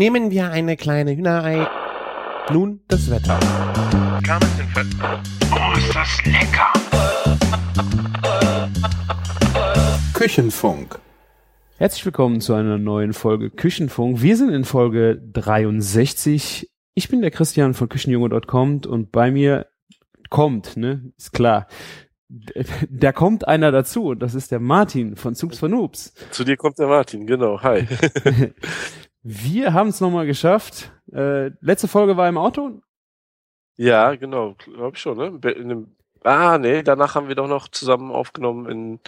Nehmen wir eine kleine Hühnerei. Nun das Wetter. Oh, ist das lecker! Küchenfunk. Herzlich willkommen zu einer neuen Folge Küchenfunk. Wir sind in Folge 63. Ich bin der Christian von Küchenjunge.com und bei mir kommt, ne, ist klar. Da kommt einer dazu und das ist der Martin von Soups for Noobs. Zu dir kommt der Martin, genau. Hi. Wir haben es nochmal geschafft. Äh, letzte Folge war im Auto. ja, genau. Glaub ich schon, ne? In dem, ah, nee, danach haben wir doch noch zusammen aufgenommen in,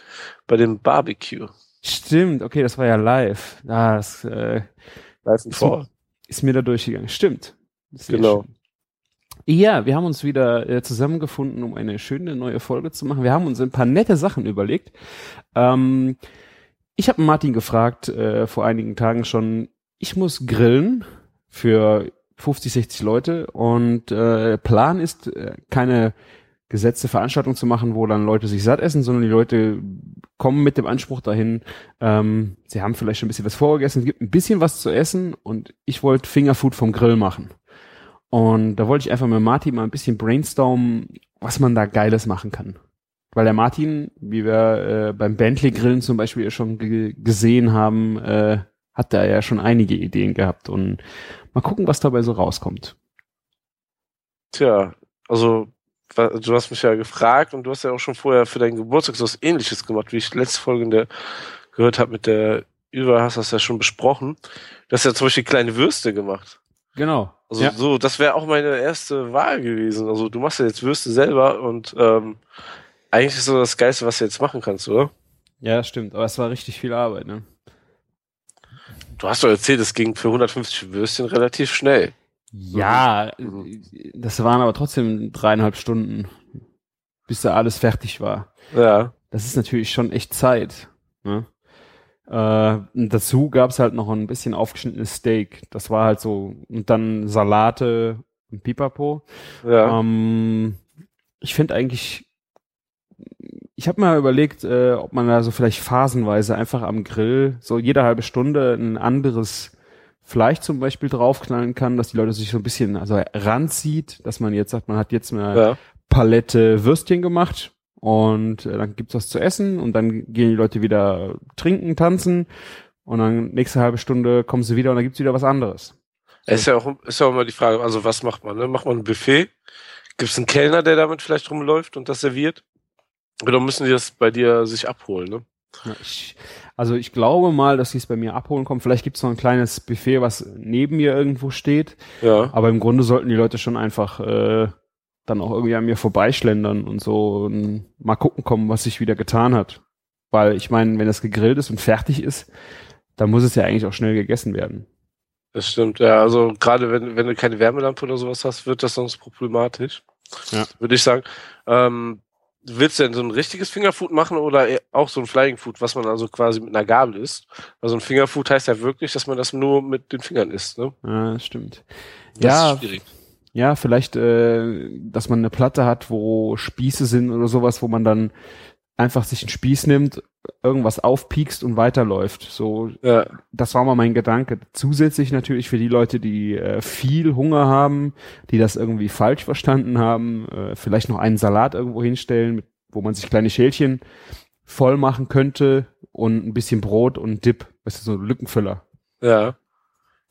bei dem Barbecue. Stimmt, okay, das war ja live. Ah, das äh, Live und vor. ist mir da durchgegangen. Stimmt. Genau. schön. Ja, wir haben uns wieder äh, zusammengefunden, um eine schöne neue Folge zu machen. Wir haben uns ein paar nette Sachen überlegt. Ähm, ich habe Martin gefragt äh, vor einigen Tagen schon, ich muss grillen für 50, 60 Leute und äh, Plan ist, äh, keine gesetzte Veranstaltung zu machen, wo dann Leute sich satt essen, sondern die Leute kommen mit dem Anspruch dahin, ähm, sie haben vielleicht schon ein bisschen was vorgegessen, es gibt ein bisschen was zu essen und ich wollte Fingerfood vom Grill machen. Und da wollte ich einfach mit Martin mal ein bisschen brainstormen, was man da Geiles machen kann. Weil der Martin, wie wir äh, beim Bentley-Grillen zum Beispiel schon ge gesehen haben, äh, hat da ja schon einige Ideen gehabt. Und mal gucken, was dabei so rauskommt. Tja, also, du hast mich ja gefragt und du hast ja auch schon vorher für deinen Geburtstag so was ähnliches gemacht, wie ich letzte Folge in der gehört habe mit der Über, hast das ja schon besprochen. Du hast ja zum Beispiel kleine Würste gemacht. Genau. Also ja. so, das wäre auch meine erste Wahl gewesen. Also du machst ja jetzt Würste selber und ähm, eigentlich ist so das Geilste, was du jetzt machen kannst, oder? ja, das stimmt. Aber es war richtig viel Arbeit, ne? Du hast doch erzählt, es ging für 150 Würstchen relativ schnell. Ja, Mhm. das waren aber trotzdem dreieinhalb Stunden, bis da alles fertig war. Ja. Das ist natürlich schon echt Zeit. Ne? Äh, dazu gab's halt noch ein bisschen aufgeschnittenes Steak. Das war halt so, und dann Salate und Pipapo. Ja. Ähm, ich finde eigentlich, ich habe mal überlegt, äh, ob man da so vielleicht phasenweise einfach am Grill so jede halbe Stunde ein anderes Fleisch zum Beispiel draufknallen kann, dass die Leute sich so ein bisschen also ranzieht, dass man jetzt sagt, man hat jetzt eine ja. Palette Würstchen gemacht und äh, dann gibt's was zu essen und dann gehen die Leute wieder trinken, tanzen und dann nächste halbe Stunde kommen sie wieder und dann gibt's wieder was anderes. Ist ja auch, ist ja auch immer die Frage, also was macht man? Ne? Macht man ein Buffet? Gibt es einen Kellner, der damit vielleicht rumläuft und das serviert? Oder müssen die das bei dir sich abholen? Ne? Ja, ich, also ich glaube mal, dass sie es bei mir abholen kommen. Vielleicht gibt's noch ein kleines Buffet, was neben mir irgendwo steht. Ja. Aber im Grunde sollten die Leute schon einfach äh, dann auch irgendwie an mir vorbeischlendern und so und mal gucken kommen, was sich wieder getan hat. Weil ich meine, wenn das gegrillt ist und fertig ist, dann muss es ja eigentlich auch schnell gegessen werden. Das stimmt, ja. Also gerade wenn, wenn du keine Wärmelampe oder sowas hast, wird das sonst problematisch. Ja. Würde ich sagen. Ähm, willst du denn so ein richtiges Fingerfood machen oder auch so ein Flying Food, was man also quasi mit einer Gabel isst? Weil so ein Fingerfood heißt ja wirklich, dass man das nur mit den Fingern isst, ne? Ja, stimmt. Das ja, ist schwierig. ja, vielleicht, äh, dass man eine Platte hat, wo Spieße sind oder sowas, wo man dann einfach sich einen Spieß nimmt, irgendwas aufpiekst und weiterläuft. So, Ja. das war mal mein Gedanke. Zusätzlich natürlich für die Leute, die äh, viel Hunger haben, die das irgendwie falsch verstanden haben, äh, vielleicht noch einen Salat irgendwo hinstellen, mit, wo man sich kleine Schälchen voll machen könnte und ein bisschen Brot und Dip, weißt du, so Lückenfüller. Ja.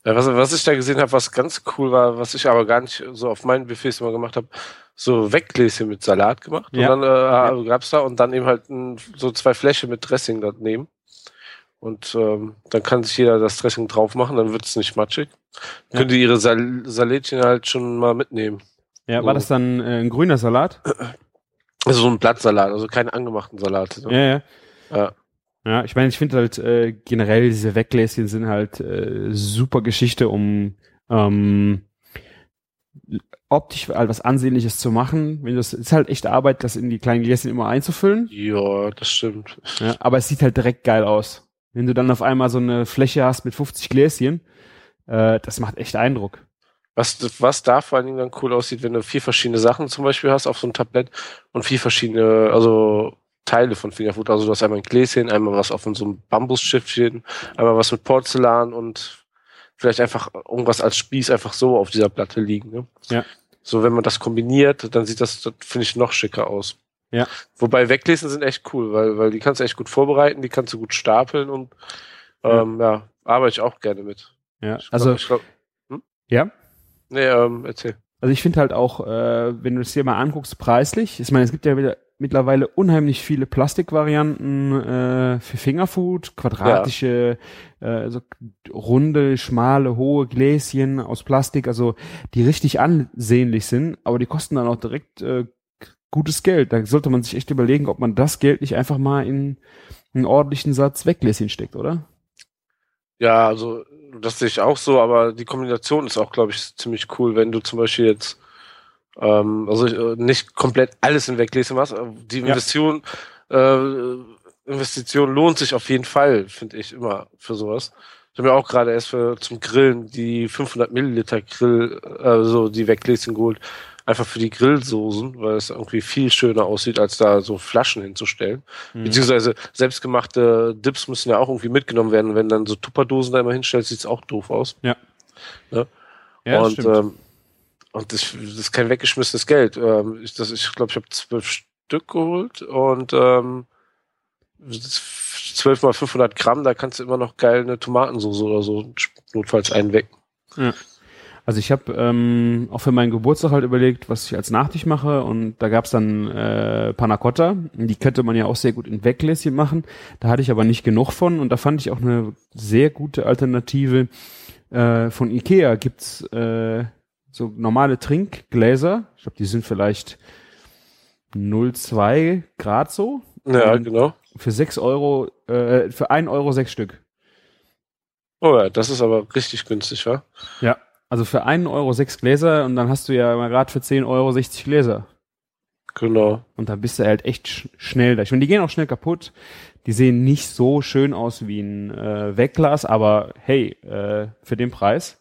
ja was, was ich da gesehen habe, was ganz cool war, was ich aber gar nicht so auf meinen Buffets immer gemacht habe, so Weggläschen mit Salat gemacht. Ja. Und dann äh, gab's da und dann eben halt ein, so zwei Fläche mit Dressing daneben. Und ähm, dann kann sich jeder das Dressing drauf machen, dann wird's nicht matschig. Ja. Können die ihre Sal Salätchen halt schon mal mitnehmen. Ja, war Oh. das dann äh, ein grüner Salat? Also so ein Blattsalat, also keine angemachten Salate. Ne? Ja, ja. Ja. Ja, ich meine, ich finde halt äh, generell diese Weggläschen sind halt äh, super Geschichte, um ähm, optisch halt was Ansehnliches zu machen. Wenn das ist halt echt Arbeit, das in die kleinen Gläschen immer einzufüllen. Ja, das stimmt. Ja, aber es sieht halt direkt geil aus. Wenn du dann auf einmal so eine Fläche hast mit 50 Gläschen, äh, das macht echt Eindruck. Was, was da vor allen Dingen dann cool aussieht, wenn du vier verschiedene Sachen zum Beispiel hast auf so einem Tablett und vier verschiedene, also Teile von Fingerfood. Also du hast einmal ein Gläschen, einmal was auf so einem Bambusschiffchen, einmal was mit Porzellan und vielleicht einfach irgendwas als Spieß einfach so auf dieser Platte liegen. Ne? Ja. So, wenn man das kombiniert, dann sieht das, das finde ich, noch schicker aus. Ja. Wobei Weglesen sind echt cool, weil, weil die kannst du echt gut vorbereiten, die kannst du gut stapeln und ähm, ja, arbeite ich auch gerne mit. Ja, Ich glaub- also, ich glaub, ja. nee, ähm, erzähl. Also ich finde halt auch, äh, wenn du es dir mal anguckst, preislich, ich meine, es gibt ja wieder mittlerweile unheimlich viele Plastikvarianten äh, für Fingerfood, quadratische, äh, so runde, schmale, hohe Gläschen aus Plastik, also die richtig ansehnlich sind, aber die kosten dann auch direkt äh, gutes Geld. Da sollte man sich echt überlegen, ob man das Geld nicht einfach mal in einen ordentlichen Satz Weggläschen steckt, oder? Ja, also das sehe ich auch so, aber die Kombination ist auch, glaube ich, ziemlich cool, wenn du zum Beispiel jetzt ähm, also äh, nicht komplett alles in Weglesen machst. aber Die Ja. Investition, äh, Investition lohnt sich auf jeden Fall, finde ich immer für sowas. Ich habe mir auch gerade erst für zum Grillen die 500 Milliliter Grill, äh, so die Weglesen geholt, einfach für die Grillsoßen, weil es irgendwie viel schöner aussieht, als da so Flaschen hinzustellen. Mhm. Beziehungsweise selbstgemachte Dips müssen ja auch irgendwie mitgenommen werden. Wenn dann so Tupperdosen da immer hinstellst, sieht's auch doof aus. Ja, und stimmt. ähm, und das, das ist kein weggeschmissenes Geld. Ähm, ich das, ich glaube, ich habe zwölf Stück geholt und ähm, zwölf mal 500 Gramm, da kannst du immer noch geil eine Tomatensauce oder so notfalls einwecken. Also ich habe ähm, auch für meinen Geburtstag halt überlegt, was ich als Nachtisch mache und da gab's dann äh, Panna Cotta. Die könnte man ja auch sehr gut in Weggläschen machen. Da hatte ich aber nicht genug von und da fand ich auch eine sehr gute Alternative. Äh, von Ikea gibt's äh, so normale Trinkgläser. Ich glaube, die sind vielleicht 0,2 Grad so. Ja, Und genau. Für sechs Euro, äh, für ein Euro sechs Stück. Oh ja, das ist aber richtig günstig, wa? Ja. Also für einen Euro sechs Gläser und dann hast du ja mal gerade für 10 Euro 60 Gläser. Genau. Und da bist du halt echt sch schnell da. Ich meine, die gehen auch schnell kaputt. Die sehen nicht so schön aus wie ein äh, Wegglas, aber hey, äh, für den Preis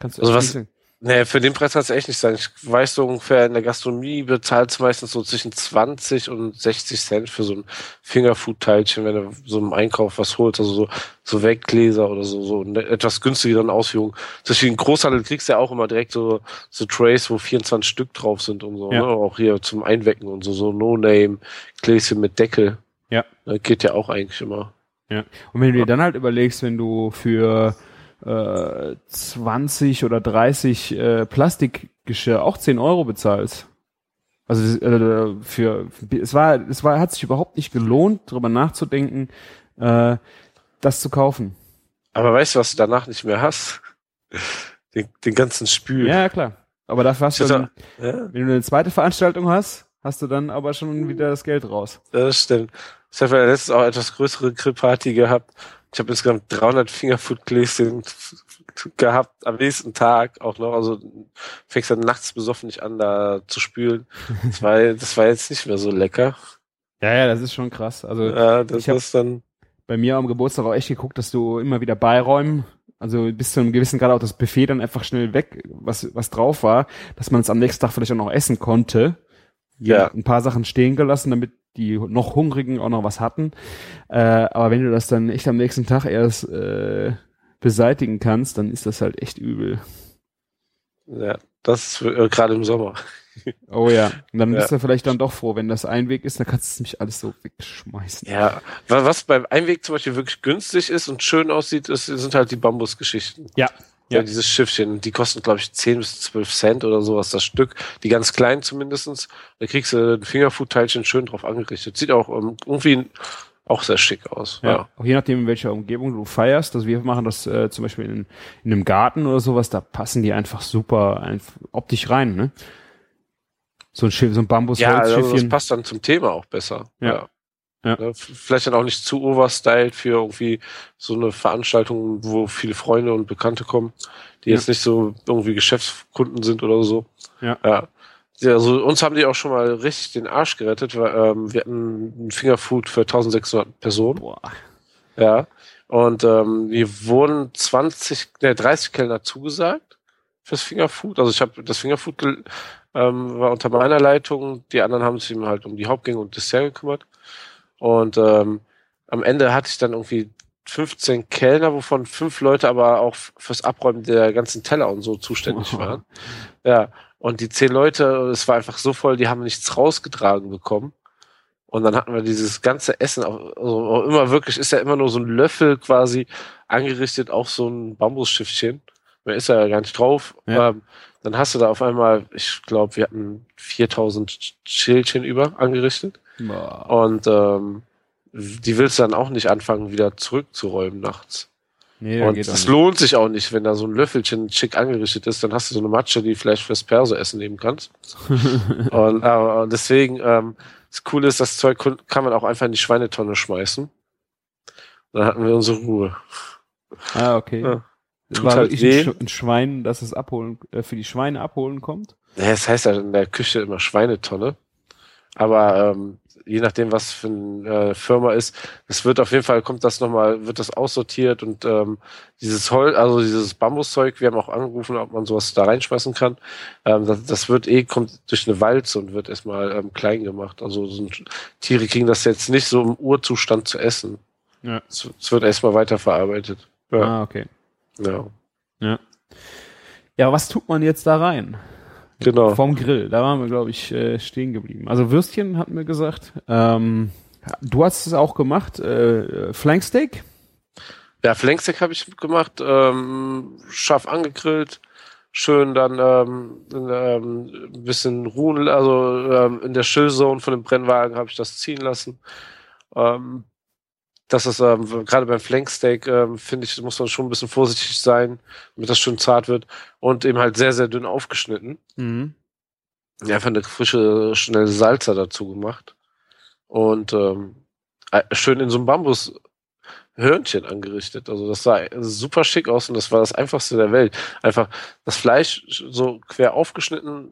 kannst du Also was-. Nee, für den Preis kannst du echt nicht sagen. Ich weiß so ungefähr, in der Gastronomie bezahlt du meistens so zwischen 20 und 60 Cent für so ein Fingerfood-Teilchen, wenn du so im Einkauf was holst, also so, so Weggläser oder so, so eine etwas günstigeren Ausführung. Zwischen Großhandel kriegst du ja auch immer direkt so, so Trays, wo 24 Stück drauf sind und so, Ja. ne? Auch hier zum Einwecken und so, so No-Name-Gläschen mit Deckel. Ja. Das geht ja auch eigentlich immer. Ja. Und wenn du dir dann halt überlegst, wenn du für äh, 20 oder 30 äh, Plastikgeschirr auch 10 Euro bezahlst. Also äh, für es war es war hat sich überhaupt nicht gelohnt, darüber nachzudenken, äh, das zu kaufen. Aber weißt du, was du danach nicht mehr hast? Den, den ganzen Spül. Ja, klar. Aber dafür hast du dann, Ja. wenn du eine zweite Veranstaltung hast, hast du dann aber schon wieder das Geld raus. Das stimmt. Ich habe ja letztens auch etwas größere Grillparty gehabt. Ich habe insgesamt 300 Fingerfood-Gläschen gehabt am nächsten Tag auch noch. Also fängst dann nachts besoffen nicht an, da zu spülen. Das war, das war jetzt nicht mehr so lecker. Ja, ja, das ist schon krass. Also Ja, das Ich ist dann. bei mir am Geburtstag auch echt geguckt, dass du immer wieder beiräumen, also bis zu einem gewissen Grad auch das Buffet dann einfach schnell weg, was, was drauf war, dass man es am nächsten Tag vielleicht auch noch essen konnte. Ja. Ein paar Sachen stehen gelassen, damit die noch Hungrigen auch noch was hatten. Äh, aber wenn du das dann echt am nächsten Tag erst äh, beseitigen kannst, dann ist das halt echt übel. Ja, das äh, gerade im Sommer. Oh ja. Und dann Ja. bist du vielleicht dann doch froh, wenn das ein Weg ist, dann kannst du es nicht alles so wegschmeißen. Ja, wa- was beim Einweg zum Beispiel wirklich günstig ist und schön aussieht, ist, sind halt die Bambusgeschichten. Ja. Ja, Ja. dieses Schiffchen, die kosten, glaube ich, 10 bis 12 Cent oder sowas das Stück. Die ganz kleinen zumindestens. Da kriegst du ein Fingerfood-Teilchen schön drauf angerichtet. Sieht auch ähm, irgendwie auch sehr schick aus. Ja. Ja. Auch je nachdem, in welcher Umgebung du feierst. Also wir machen das äh, zum Beispiel in, in einem Garten oder sowas, da passen die einfach super einf optisch rein, ne? So ein Schiff, so ein bambus Ja, also das passt dann zum Thema auch besser. Ja. Ja. Ja, f- Vielleicht dann auch nicht zu overstyled für irgendwie so eine Veranstaltung, wo viele Freunde und Bekannte kommen, die Ja. jetzt nicht so irgendwie Geschäftskunden sind oder so. Ja. ja. Ja, also uns haben die auch schon mal richtig den Arsch gerettet, weil ähm, wir hatten ein Fingerfood für 1600 Personen. Boah. Ja. Und ähm, wir wurden 20, ne, 30 Kellner zugesagt fürs Fingerfood. Also ich habe das Fingerfood ähm, war unter meiner Leitung, die anderen haben sich eben halt um die Hauptgänge und Dessert gekümmert. Und ähm, am Ende hatte ich dann irgendwie 15 Kellner, wovon fünf Leute aber auch fürs Abräumen der ganzen Teller und so zuständig waren. Ja, und die zehn Leute, es war einfach so voll, die haben nichts rausgetragen bekommen. Und dann hatten wir dieses ganze Essen, auch, also immer wirklich, ist ja immer nur so ein Löffel quasi angerichtet auf so ein Bambusschiffchen. Mehr ist ja gar nicht drauf. Ja. Ähm, dann hast du da auf einmal, ich glaube, wir hatten 4000 Schälchen über angerichtet. Boah. Und ähm, die willst du dann auch nicht anfangen, wieder zurückzuräumen nachts. Nee, und das nicht. lohnt sich auch nicht, wenn da so ein Löffelchen schick angerichtet ist, dann hast du so eine Matsche, die vielleicht fürs Perso-Essen nehmen kannst. und äh, deswegen, ähm, das Coole ist, das Zeug kann man auch einfach in die Schweinetonne schmeißen. Dann hatten wir unsere Ruhe. Ah, okay. Ja. Das Tut war halt wirklich weh. ein, Sch- ein Schwein, das es abholen, äh, für die Schweine abholen kommt. Ja, es heißt ja in der Küche immer Schweinetonne. Aber ähm, je nachdem, was für eine äh, Firma ist, es wird auf jeden Fall, kommt das nochmal, wird das aussortiert und ähm, dieses Holz, also dieses Bambuszeug, wir haben auch angerufen, ob man sowas da reinschmeißen kann. Ähm, das, das wird eh, kommt durch eine Walze und wird erstmal ähm, klein gemacht. Also so Tiere kriegen das jetzt nicht so im Urzustand zu essen. Ja. Es, es wird erstmal weiterverarbeitet. Ja, Ah, okay. ja. Ja, was tut man jetzt da rein? Genau. Vom Grill, da waren wir, glaube ich, äh, stehen geblieben. Also Würstchen hatten wir gesagt. Ähm, du hast es auch gemacht, äh, Flanksteak. Ja, Flanksteak habe ich gemacht, ähm, scharf angegrillt, schön dann ähm, in, ähm, ein bisschen ruhen, also ähm, in der Chillzone von dem Brennwagen habe ich das ziehen lassen. Ähm, das ist ähm, gerade beim Flanksteak ähm, finde ich muss man schon ein bisschen vorsichtig sein, damit das schön zart wird und eben halt sehr sehr dünn aufgeschnitten. Mhm. Einfach eine frische schnelle Salsa dazu gemacht und ähm, äh, schön in so einem Bambus Hörnchen angerichtet. Also das sah super schick aus und das war das einfachste der Welt. Einfach das Fleisch so quer aufgeschnitten,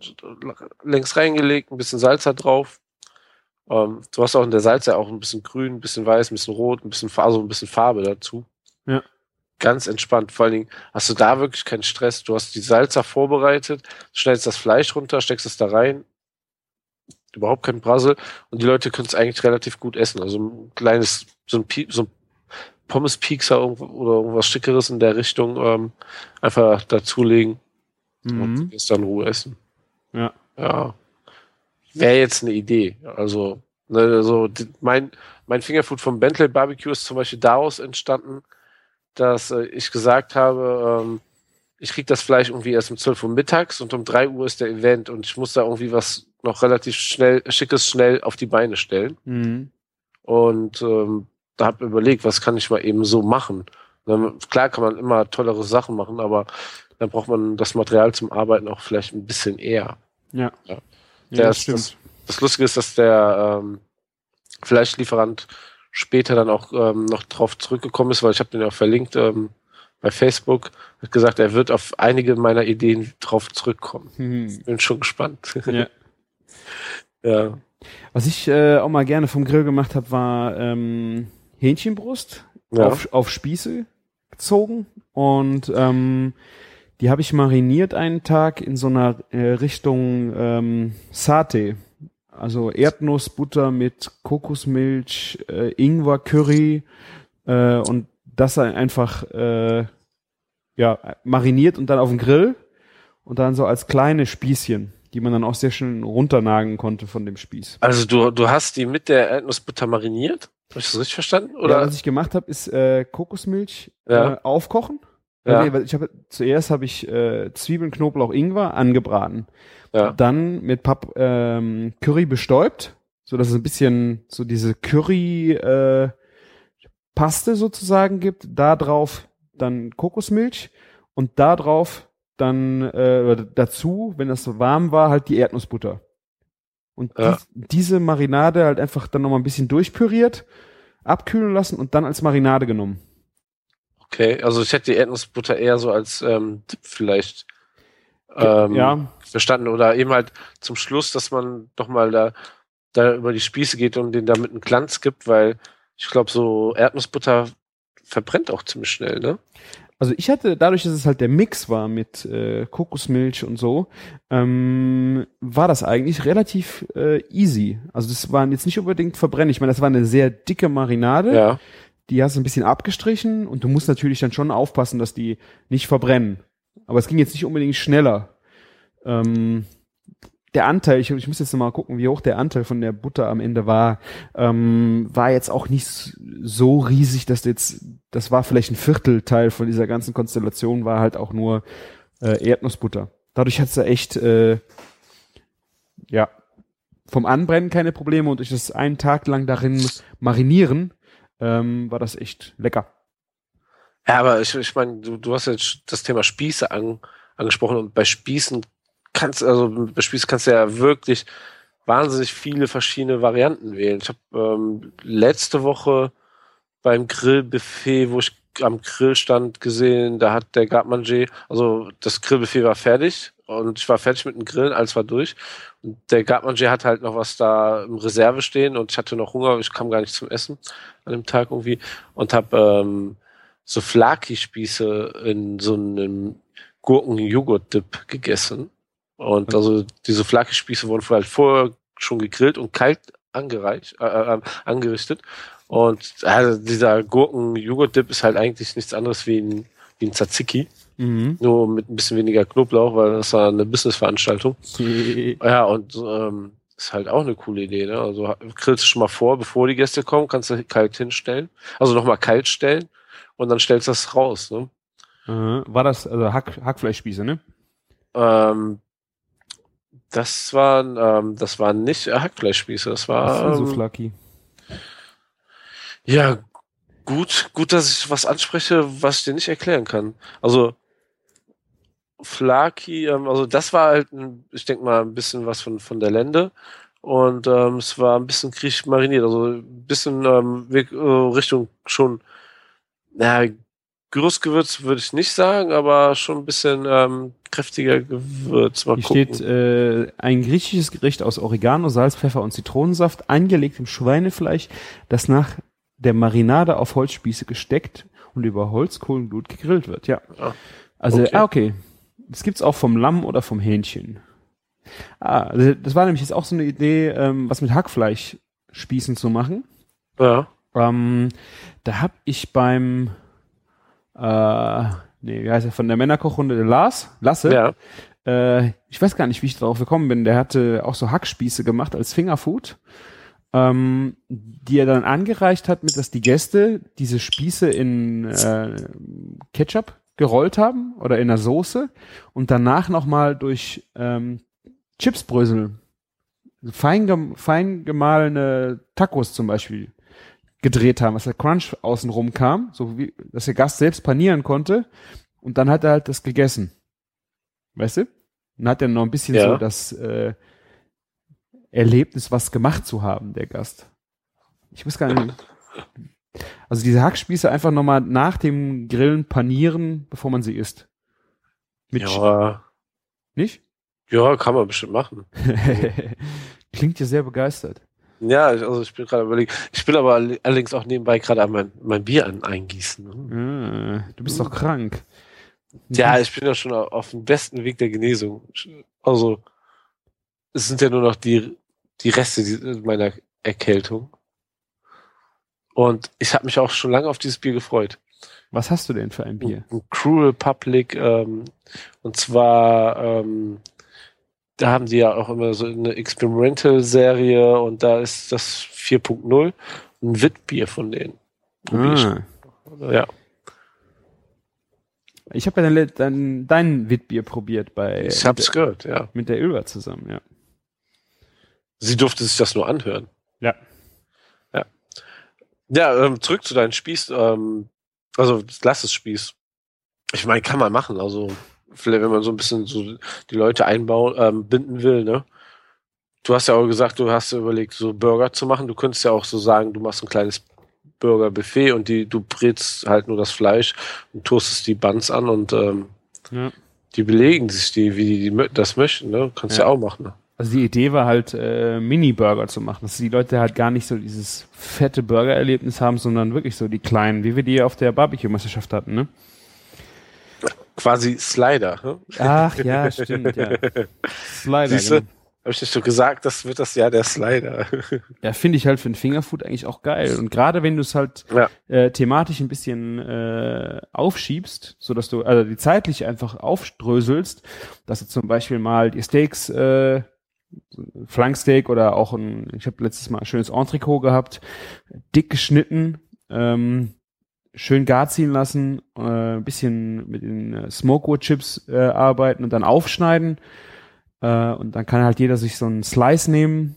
längs reingelegt, ein bisschen Salz drauf. Ähm, du hast auch in der Salz ja auch ein bisschen grün, ein bisschen weiß, ein bisschen rot, ein bisschen, also ein bisschen Farbe dazu. Ja. Ganz entspannt. Vor allen Dingen hast du da wirklich keinen Stress. Du hast die Salsa vorbereitet, schneidest das Fleisch runter, steckst es da rein. Überhaupt kein Brassel. Und die Leute können es eigentlich relativ gut essen. Also ein kleines, so ein, so ein Pommes-Piekser oder irgendwas Schickeres in der Richtung ähm, einfach dazulegen und Mhm. es dann Ruhe essen. Ja. Ja. Wäre jetzt eine Idee. Also, ne, also mein, mein Fingerfood vom Bentley Barbecue ist zum Beispiel daraus entstanden, dass äh, ich gesagt habe, ähm, ich krieg das Fleisch irgendwie erst um 12 Uhr mittags und um 3 Uhr ist der Event und ich muss da irgendwie was noch relativ schnell, schickes schnell auf die Beine stellen. Mhm. Und ähm, da habe überlegt, was kann ich mal eben so machen. Dann, klar kann man immer tollere Sachen machen, aber dann braucht man das Material zum Arbeiten auch vielleicht ein bisschen eher. Ja. Ja. Ja, Der das ist- stimmt. Das Lustige ist, dass der ähm, Fleischlieferant später dann auch ähm, noch drauf zurückgekommen ist, weil ich habe den ja auch verlinkt ähm, bei Facebook, hat gesagt, er wird auf einige meiner Ideen drauf zurückkommen. Mhm. Bin schon gespannt. Ja. ja. Was ich äh, auch mal gerne vom Grill gemacht habe, war ähm, Hähnchenbrust Ja. auf, auf Spieße gezogen und ähm, die habe ich mariniert einen Tag in so einer äh, Richtung ähm, Satay. Also Erdnussbutter mit Kokosmilch, äh, Ingwer Curry äh, und das einfach äh, ja mariniert und dann auf den Grill und dann so als kleine Spießchen, die man dann auch sehr schön runternagen konnte von dem Spieß. Also du, du hast die mit der Erdnussbutter mariniert? Habe ich das richtig verstanden? Oder? Ja, was ich gemacht habe, ist äh, Kokosmilch Ja. äh, aufkochen. Ja. Nee, ich habe zuerst habe ich äh, Zwiebeln, Knoblauch, Ingwer angebraten. Ja. Dann mit Pap ähm, Curry bestäubt, so dass es ein bisschen so diese Curry äh, Paste sozusagen gibt. Da drauf dann Kokosmilch und da drauf dann äh, dazu, wenn das so warm war, halt die Erdnussbutter. Und Ja. dies, diese Marinade halt einfach dann nochmal ein bisschen durchpüriert, abkühlen lassen und dann als Marinade genommen. Okay, also ich hätte die Erdnussbutter eher so als ähm, Dip vielleicht ähm, ja, verstanden oder eben halt zum Schluss, dass man doch mal da, da über die Spieße geht und den damit einen Glanz gibt, weil ich glaube, so Erdnussbutter verbrennt auch ziemlich schnell, ne? Also ich hatte, dadurch, dass es halt der Mix war mit äh, Kokosmilch und so, ähm, war das eigentlich relativ äh, easy. Also das waren jetzt nicht unbedingt verbrennen. Ich meine, das war eine sehr dicke Marinade, Ja. Die hast du ein bisschen abgestrichen und du musst natürlich dann schon aufpassen, dass die nicht verbrennen. Aber es ging jetzt nicht unbedingt schneller. Ähm, der Anteil, ich, ich muss jetzt mal gucken, wie hoch der Anteil von der Butter am Ende war, ähm, war jetzt auch nicht so riesig, dass jetzt, das war vielleicht ein Viertelteil von dieser ganzen Konstellation, war halt auch nur äh, Erdnussbutter. Dadurch hat es echt, äh, ja, vom Anbrennen keine Probleme und durch das einen Tag lang darin marinieren, ähm, war das echt lecker. Ja, aber ich, ich meine, du, du hast jetzt das Thema Spieße an, angesprochen und bei Spießen kannst, also bei Spießen kannst du ja wirklich wahnsinnig viele verschiedene Varianten wählen. Ich habe ähm, letzte Woche beim Grillbuffet, wo ich am Grillstand gesehen, da hat der Gartmanger, also das Grillbuffet war fertig und ich war fertig mit dem Grillen, alles war durch. Und der Gartmanger hat halt noch was da im Reserve stehen und ich hatte noch Hunger, ich kam gar nicht zum Essen an dem Tag irgendwie und habe ähm, so Flaki-Spieße in so einem Gurken-Joghurt-Dip gegessen. Und also diese Flaki-Spieße wurden halt vorher schon gegrillt und kalt angereicht, äh, äh, angerichtet. Und also dieser Gurken-Joghurt-Dip ist halt eigentlich nichts anderes wie ein, wie ein Tzatziki. Mhm. Nur mit ein bisschen weniger Knoblauch, weil das war eine Businessveranstaltung. ja, und ähm, ist halt auch eine coole Idee. Ne? Also grillst du schon mal vor, bevor die Gäste kommen, kannst du kalt hinstellen. Also nochmal kalt stellen und dann stellst du das raus. Ne? Mhm. War das also Hack, Hackfleischspieße, ne? Ähm, das waren, ähm, das waren nicht Hackfleischspieße, das war. Das so ähm, flaky. Ja, gut, gut, dass ich was anspreche, was ich dir nicht erklären kann. Also Flaki, ähm, also das war halt, ein, ich denke mal, ein bisschen was von, von der Lende. Und ähm, es war ein bisschen griechisch mariniert, also ein bisschen ähm, Weg, äh, Richtung schon, naja, Gewürz würde ich nicht sagen, aber schon ein bisschen ähm, kräftiger Gewürz. Mal Hier steht äh, ein griechisches Gericht aus Oregano, Salz, Pfeffer und Zitronensaft, eingelegt im Schweinefleisch, das nach der Marinade auf Holzspieße gesteckt und über Holzkohlenglut gegrillt wird. Ja. Ah, also, okay. ah, okay. Das gibt's auch vom Lamm oder vom Hähnchen. Ah, also das war nämlich jetzt auch so eine Idee, ähm, was mit Hackfleischspießen zu machen. Ja. Ähm, da hab ich beim äh, nee, wie heißt er, von der Männerkochrunde, der Lars, Lasse. Ja. Äh, ich weiß gar nicht, wie ich darauf gekommen bin. Der hatte auch so Hackspieße gemacht als Fingerfood, ähm, die er dann angereicht hat, mit dass die Gäste diese Spieße in äh, Ketchup gerollt haben oder in der Soße und danach nochmal durch ähm, Chipsbrösel, fein, fein gemahlene Tacos zum Beispiel gedreht haben, dass der Crunch außenrum kam, so wie, dass der Gast selbst panieren konnte und dann hat er halt das gegessen. Weißt du? Dann hat er noch ein bisschen ja. so das äh, Erlebnis, was gemacht zu haben, der Gast. Ich weiß gar nicht. Also diese Hackspieße einfach nochmal nach dem Grillen panieren, bevor man sie isst. Mit ja. Nicht? Ja, kann man bestimmt machen. Klingt ja sehr begeistert. Ja, also ich bin gerade überlegt. Ich bin aber allerdings auch nebenbei gerade an mein, mein Bier an, eingießen. Ah, du bist doch krank. Ja, ich bin ja schon auf dem besten Weg der Genesung. Also, es sind ja nur noch die, die Reste meiner Erkältung. Und ich habe mich auch schon lange auf dieses Bier gefreut. Was hast du denn für ein Bier? Ein Cruel Public, ähm, und zwar ähm, da haben die ja auch immer so eine Experimental-Serie und da ist das 4.0 ein Witbier von denen. Ah. Ja. Ich habe ja dein, dein, dein Witbier probiert bei. Ich hab's gehört, ja. Mit der Ilva zusammen, ja. Sie durfte sich das nur anhören. Ja. Ja, ähm, zurück zu deinen Spieß, ähm, also lass es Spieß. Ich meine, kann man machen, also vielleicht wenn man so ein bisschen so die Leute einbauen, ähm, binden will, ne? Du hast ja auch gesagt, du hast überlegt, so Burger zu machen. Du könntest ja auch so sagen, du machst ein kleines Burger-Buffet und die, du brätst halt nur das Fleisch und toastest die Buns an und ähm, ja. die belegen sich die, wie die, die das möchten, ne? Kannst ja, ja auch machen. Also die Idee war halt, äh, Mini-Burger zu machen, dass die Leute halt gar nicht so dieses fette Burger-Erlebnis haben, sondern wirklich so die kleinen, wie wir die auf der Barbecue-Meisterschaft hatten, ne? quasi Slider. Ne? Ach ja, stimmt, ja. Slider. Siehste? Habe ich nicht so gesagt, das wird das Jahr der Slider. Ja, finde ich halt für ein Fingerfood eigentlich auch geil. Und gerade wenn du es halt Ja. äh, thematisch ein bisschen äh, aufschiebst, so dass du also die zeitlich einfach aufdröselst, dass du zum Beispiel mal die Steaks, äh, Flanksteak oder auch ein, ich habe letztes Mal ein schönes Entrecot gehabt, dick geschnitten, ähm, schön gar ziehen lassen, äh, ein bisschen mit den äh, Smokewood Chips äh, arbeiten und dann aufschneiden. Äh, und dann kann halt jeder sich so einen Slice nehmen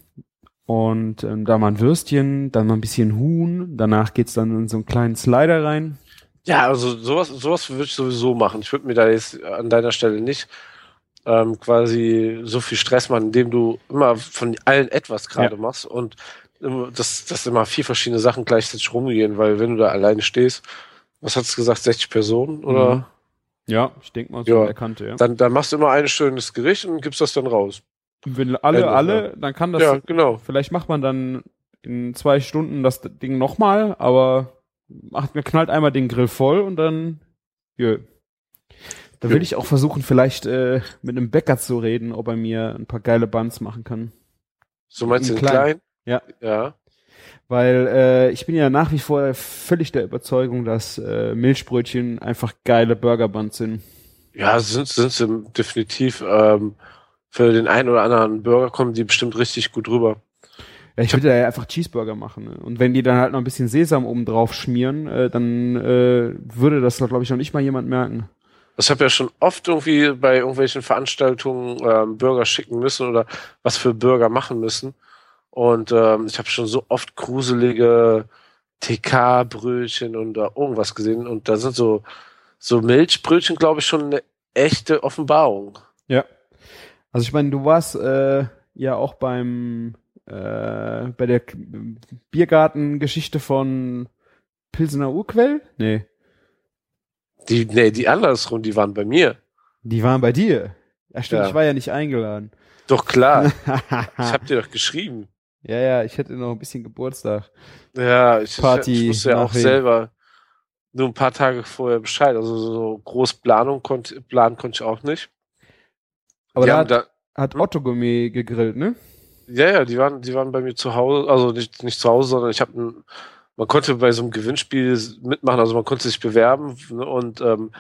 und ähm, da mal ein Würstchen, dann mal ein bisschen Huhn, danach geht's dann in so einen kleinen Slider rein. Ja, also sowas, sowas würde ich sowieso machen. Ich würde mir da jetzt an deiner Stelle nicht ähm, quasi so viel Stress machen, indem du immer von allen etwas gerade Ja. machst und dass, dass immer vier verschiedene Sachen gleichzeitig rumgehen, weil wenn du da alleine stehst, was hat's gesagt, 60 Personen oder? Mhm. Ja, ich denke mal so Ja. Kante, ja. Dann, dann machst du immer ein schönes Gericht und gibst das dann raus. Und wenn alle, Ende, alle, dann kann das, ja, genau. vielleicht macht man dann in zwei Stunden das Ding nochmal, aber macht mir knallt einmal den Grill voll und dann, jö. Da will ich auch versuchen, vielleicht äh, mit einem Bäcker zu reden, ob er mir ein paar geile Buns machen kann. So meinst du Im den kleinen? Ja. Ja. Weil äh, ich bin ja nach wie vor völlig der Überzeugung, dass äh, Milchbrötchen einfach geile Burgerbuns sind. Ja, sind, sind sie definitiv. Ähm, für den einen oder anderen Burger kommen die bestimmt richtig gut rüber. Ja, ich würde ja einfach Cheeseburger machen. Ne? Und wenn die dann halt noch ein bisschen Sesam oben drauf schmieren, äh, dann äh, würde das, glaube ich, noch nicht mal jemand merken. Ich habe ja schon oft irgendwie bei irgendwelchen Veranstaltungen ähm, Burger schicken müssen oder was für Burger machen müssen. Und ähm, ich habe schon so oft gruselige TK-Brötchen und da irgendwas gesehen. Und da sind so, so Milchbrötchen, glaube ich, schon eine echte Offenbarung. Ja. Also ich meine, du warst äh, ja auch beim äh, bei der Biergartengeschichte von Pilsener Urquell? Nee. Die, nee, die andersrum, die waren bei mir. Die waren bei dir. Ja, stimmt, Ja. ich war ja nicht eingeladen. Doch klar, ich habe dir doch geschrieben. ja, ja, ich hätte noch ein bisschen Geburtstag. Ja, ich, Party ich wusste ja auch nachher. selber nur ein paar Tage vorher Bescheid. Also so groß Planung konnte, planen konnte ich auch nicht. Aber da hat, da, hat Otto Gourmet gegrillt, ne? ja, ja, die waren, die waren bei mir zu Hause, also nicht, nicht zu Hause, sondern ich habe ein, man konnte bei so einem Gewinnspiel mitmachen, also man konnte sich bewerben ne, und ähm,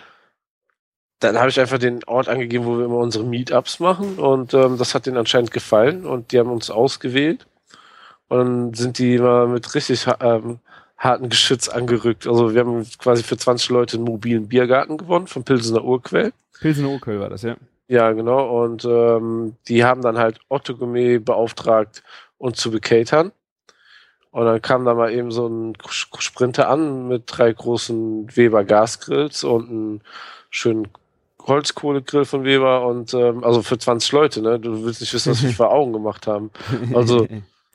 dann habe ich einfach den Ort angegeben, wo wir immer unsere Meetups machen und ähm, das hat denen anscheinend gefallen und die haben uns ausgewählt und dann sind die immer mit richtig ähm, harten Geschütz angerückt. Also wir haben quasi für 20 Leute einen mobilen Biergarten gewonnen vom Pilsener Urquell. Pilsener Urquell war das, ja. Ja, genau. Und ähm, die haben dann halt Otto Gourmet beauftragt, uns zu bekatern. Und dann kam da mal eben so ein Sprinter an mit drei großen Weber Gasgrills und einen schönen Holzkohlegrill von Weber und ähm, also für 20 Leute, ne? Du willst nicht wissen, was wir für Augen gemacht haben. Also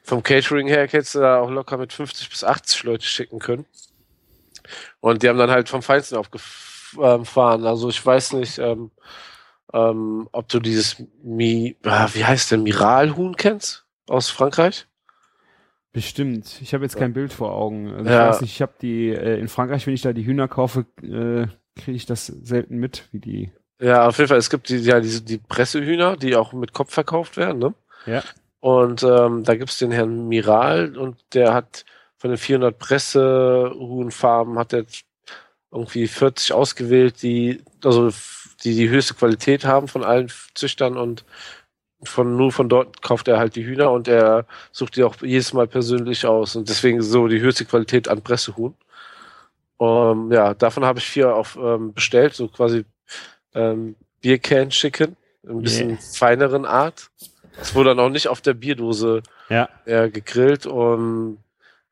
vom Catering her hättest du da auch locker mit 50 bis 80 Leute schicken können. Und die haben dann halt vom Feinsten aufgefahren. Also ich weiß nicht, ähm, ähm, ob du dieses Mi, ah, wie heißt der, Miralhuhn kennst aus Frankreich? Bestimmt. Ich habe jetzt kein Bild vor Augen. Also Ja. Ich weiß nicht, ich habe die äh, in Frankreich, wenn ich da die Hühner kaufe, äh, kriege ich das selten mit, wie die. Ja, auf jeden Fall. Es gibt die, ja diese die Pressehühner, die auch mit Kopf verkauft werden, ne? Ja. Und ähm, da gibt's den Herrn Miral und der hat von den 400 Pressehuhnfarmen hat er irgendwie 40 ausgewählt, die also die die höchste Qualität haben von allen Züchtern und von nur von dort kauft er halt die Hühner und er sucht die auch jedes Mal persönlich aus und deswegen so die höchste Qualität an Pressehuhn. Ähm, ja, davon habe ich vier auf ähm, bestellt, so quasi ähm, Beer Can Chicken, ein bisschen Yeah. feineren Art. Es wurde dann auch nicht auf der Bierdose Ja. äh, gegrillt und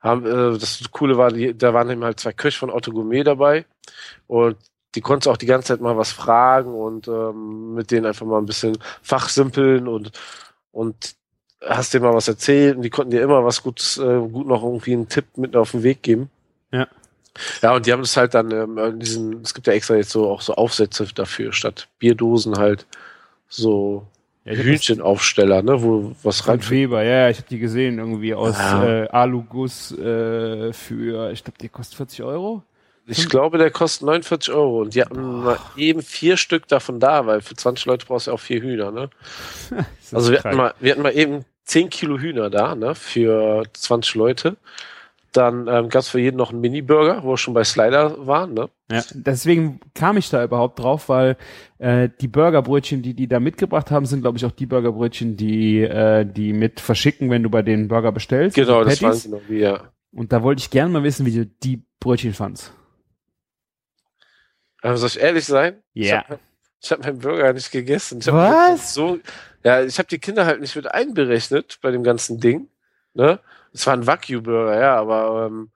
haben, äh, das Coole war, die, da waren eben halt zwei Köche von Otto Gourmet dabei und die konntest auch die ganze Zeit mal was fragen und ähm, mit denen einfach mal ein bisschen fachsimpeln und und hast denen mal was erzählt und die konnten dir immer was Gutes, äh, gut noch irgendwie einen Tipp mit auf den Weg geben. Ja. Ja, und die haben das halt dann, ähm, in diesen, es gibt ja extra jetzt so auch so Aufsätze dafür, statt Bierdosen halt so ja Hühnchenaufsteller, ne, wo was rein. Weber, ja, ja, ich habe die gesehen, irgendwie aus Ja. äh, Aluguss äh, für, ich glaube, die kostet 40 Euro. Ich glaube, der kostet 49 Euro und die hatten mal eben vier Stück davon da, weil für 20 Leute brauchst du ja auch vier Hühner, ne? Also wir hatten, mal, wir hatten mal eben 10 Kilo Hühner da, ne? Für 20 Leute. Dann ähm, gab es für jeden noch einen Mini-Burger, wo wir schon bei Slider waren, ne? Ja, deswegen kam ich da überhaupt drauf, weil äh, die Burgerbrötchen, die die da mitgebracht haben, sind glaube ich auch die Burgerbrötchen, die äh, die mit verschicken, wenn du bei den Burger bestellst. Genau, also das waren genau wie, ja. Und da wollte ich gerne mal wissen, wie du die Brötchen fandst. Aber soll ich ehrlich sein? Ja. hab- Ich habe meinen Burger nicht gegessen. Ich Was? So, ja, ich habe die Kinder halt nicht mit einberechnet bei dem ganzen Ding. Ne? Es war ein Wagyu-Burger, ja, aber ähm,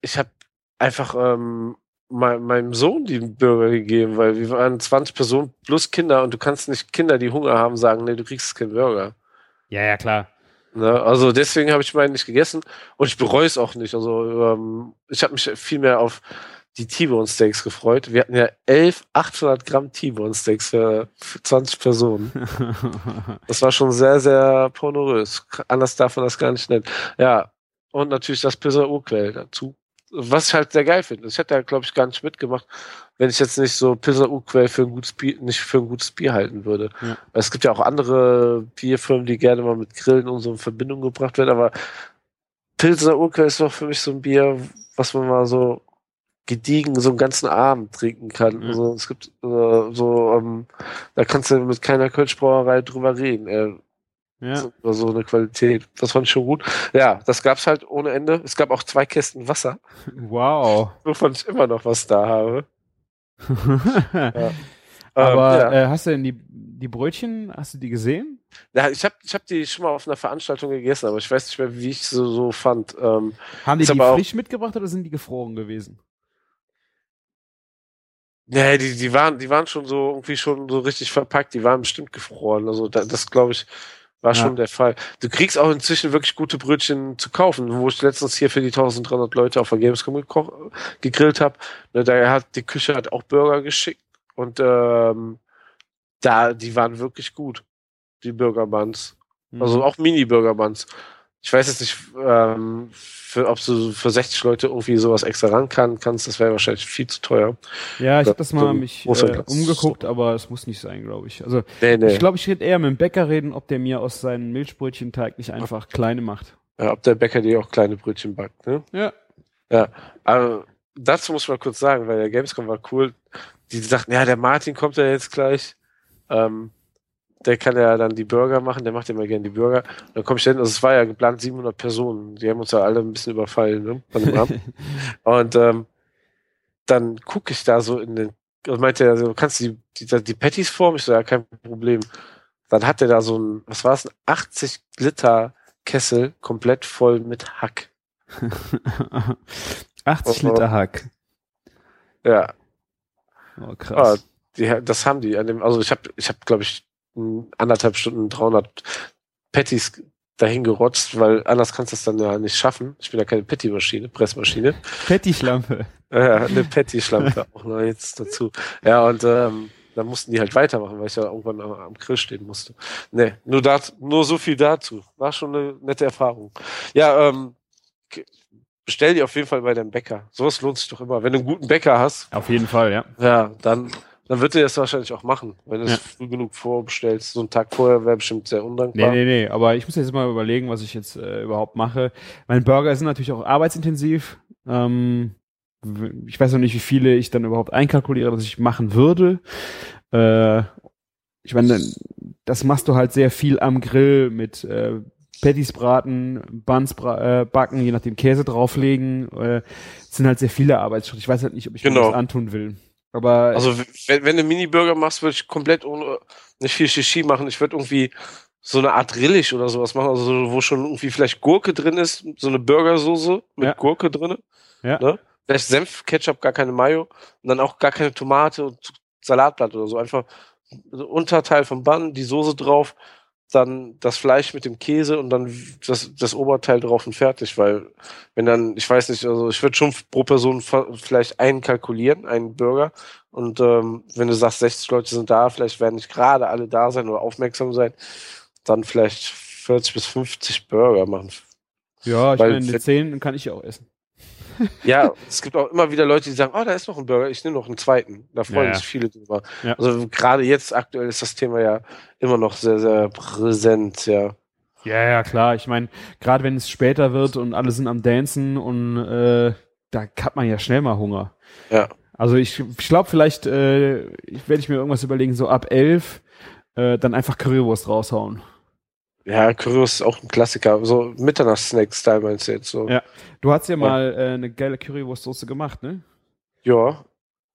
ich habe einfach ähm, mein, meinem Sohn den Burger gegeben, weil wir waren 20 Personen plus Kinder und du kannst nicht Kinder, die Hunger haben, sagen, nee, du kriegst keinen Burger. Ja, ja, klar. Ne? Also deswegen habe ich meinen nicht gegessen und ich bereue es auch nicht. Also ähm, ich habe mich viel mehr auf die T-Bone Steaks gefreut. Wir hatten ja 11 800 Gramm T-Bone Steaks für, für 20 Personen. Das war schon sehr, sehr pornorös. Anders darf man das gar nicht nennen. Ja, und natürlich das Pizza Urquell dazu. Was ich halt sehr geil finde. Ich hätte da, glaube ich, gar nicht mitgemacht, wenn ich jetzt nicht so Pizza Urquell für ein gutes Bier, nicht für ein gutes Bier halten würde. Ja. Es gibt ja auch andere Bierfirmen, die gerne mal mit Grillen und so in Verbindung gebracht werden, aber Pilsner Urquell ist doch für mich so ein Bier, was man mal so gediegen so einen ganzen Abend trinken kann. Ja. Also es gibt äh, so, ähm, da kannst du mit keiner Kölschbrauerei drüber reden. Äh, ja. so, eine Qualität. Das fand ich schon gut. Ja, das gab's halt ohne Ende. Es gab auch zwei Kästen Wasser, Wow. wovon ich immer noch was da habe. Aber ähm, ja. äh, hast du denn die, die Brötchen, hast du die gesehen? ja, ich habe ich hab die schon mal auf einer Veranstaltung gegessen, aber ich weiß nicht mehr, wie ich so, so fand. Ähm, Haben die die frisch mitgebracht oder sind die gefroren gewesen? Nee, die, die waren, die waren schon so irgendwie schon so richtig verpackt, die waren bestimmt gefroren. Also da, das glaube ich war Ja. schon der Fall. Du kriegst auch inzwischen wirklich gute Brötchen zu kaufen, wo ich letztens hier für die 1300 Leute auf der Gamescom gegrillt habe. Ne, da hat die Küche hat auch Burger geschickt und ähm, da die waren wirklich gut, die Burger Buns. Mhm. Also auch Mini-Burger Buns. Ich weiß jetzt nicht, ähm, für, ob du für 60 Leute irgendwie sowas extra ran kann, kannst. Das wäre wahrscheinlich viel zu teuer. ja, ich habe das mal so mich äh, umgeguckt, aber es muss nicht sein, glaube ich. Also Nee, nee. ich glaube, ich rede eher mit dem Bäcker reden, ob der mir aus seinen Milchbrötchenteig nicht einfach kleine macht. Ja, ob der Bäcker dir auch kleine Brötchen backt, ne? Ja. Ja. Aber dazu muss man kurz sagen, weil der Gamescom war cool. Die sagten, ja, der Martin kommt ja jetzt gleich. Ähm, der kann ja dann die Burger machen, der macht ja immer gerne die Burger. Dann komme ich hin, also es war ja geplant 700 Personen. Die haben uns ja alle ein bisschen überfallen, ne? Von dem Abend. Und ähm, dann gucke ich da so in den, und meinte er so, kannst du die, die, die Patties formen? Ich so, ja, kein Problem. Dann hat er da so ein, was war es, ein 80 Liter Kessel komplett voll mit Hack. 80 Oh, oh. Liter Hack. Ja, Oh, ah, krass. die, das haben die an dem, also ich habe, ich habe, glaube ich, anderthalb Stunden 300 Patties dahin gerotzt, weil anders kannst du es dann ja nicht schaffen. Ich bin ja keine Patty-Maschine, Pressmaschine. Patty-Schlampe. Ja, eine Patty-Schlampe auch noch jetzt dazu. Ja, und ähm, dann mussten die halt weitermachen, weil ich ja irgendwann am, am Grill stehen musste. Nee, nur, dat, nur so viel dazu. War schon eine nette Erfahrung. Ja, ähm, bestell die auf jeden Fall bei deinem Bäcker. Sowas lohnt sich doch immer. Wenn du einen guten Bäcker hast, Auf jeden Fall, ja. ja, dann, dann wird er das wahrscheinlich auch machen. Wenn du es Ja. früh genug vorbestellst, so einen Tag vorher wäre bestimmt sehr Nee, undankbar. nee, nee, aber ich muss jetzt mal überlegen, was ich jetzt äh, überhaupt mache. Mein Burger sind natürlich auch arbeitsintensiv. Ähm, ich weiß noch nicht, wie viele ich dann überhaupt einkalkuliere, dass ich machen würde. Äh, ich meine, das machst du halt sehr viel am Grill mit äh, Patties braten, Buns bra äh, backen, je nachdem Käse drauflegen. Äh, es sind halt sehr viele Arbeitsschritte. Ich weiß halt nicht, ob ich mir Genau. das antun will. Aber Also wenn, wenn du Mini-Burger machst, würde ich komplett ohne nicht viel Shishi machen. Ich würde irgendwie so eine Art Rillig oder sowas machen, also so, wo schon irgendwie vielleicht Gurke drin ist, so eine Burgersoße mit Ja. Gurke drin. Ja. Ne? Vielleicht Senf, Ketchup, gar keine Mayo und dann auch gar keine Tomate und Salatblatt oder so. Einfach Unterteil vom Bun, die Soße drauf, dann das Fleisch mit dem Käse und dann das, das Oberteil drauf und fertig, weil wenn dann, ich weiß nicht, also ich würde schon pro Person vielleicht einen kalkulieren, einen Burger und ähm, wenn du sagst, 60 Leute sind da, vielleicht werden nicht gerade alle da sein oder aufmerksam sein, dann vielleicht 40 bis 50 Burger machen. ja, ich weil- meine, die 10 kann ich ja auch essen. Ja, es gibt auch immer wieder Leute, die sagen, oh, da ist noch ein Burger, ich nehme noch einen zweiten. Da freuen Ja, sich viele drüber. Ja. Also gerade jetzt aktuell ist das Thema ja immer noch sehr, sehr präsent, ja. Ja, ja, klar. Ich meine, gerade wenn es später wird und alle sind am Dancen und äh, da hat man ja schnell mal Hunger. Ja. Also ich, ich glaube, vielleicht äh, werde ich mir irgendwas überlegen, so ab elf äh, dann einfach Currywurst raushauen. Ja, Currywurst ist auch ein Klassiker. So Mitternachtssnack-Style meinst du jetzt so? Ja. Du hast ja, mal äh, eine geile Currywurstsoße gemacht, ne? Ja,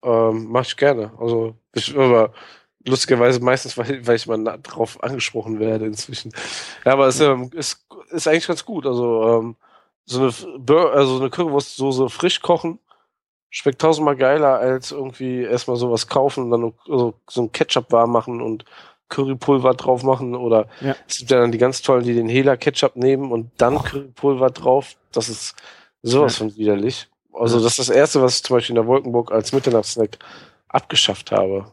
ähm, mach ich gerne. Also, ich, aber lustigerweise meistens, weil, weil ich mal drauf angesprochen werde inzwischen. Ja, aber es ähm, ist, ist eigentlich ganz gut. Also, ähm, so eine, Bur also eine Currywurstsoße frisch kochen schmeckt tausendmal geiler als irgendwie erstmal sowas kaufen und dann so, so ein Ketchup warm machen und Currypulver drauf machen oder Ja. es gibt ja dann die ganz tollen, die den Hela Ketchup nehmen und dann Currypulver drauf. Das ist sowas von widerlich. Also Ja. das ist das erste, was ich zum Beispiel in der Wolkenburg als Mitternachtssnack abgeschafft habe.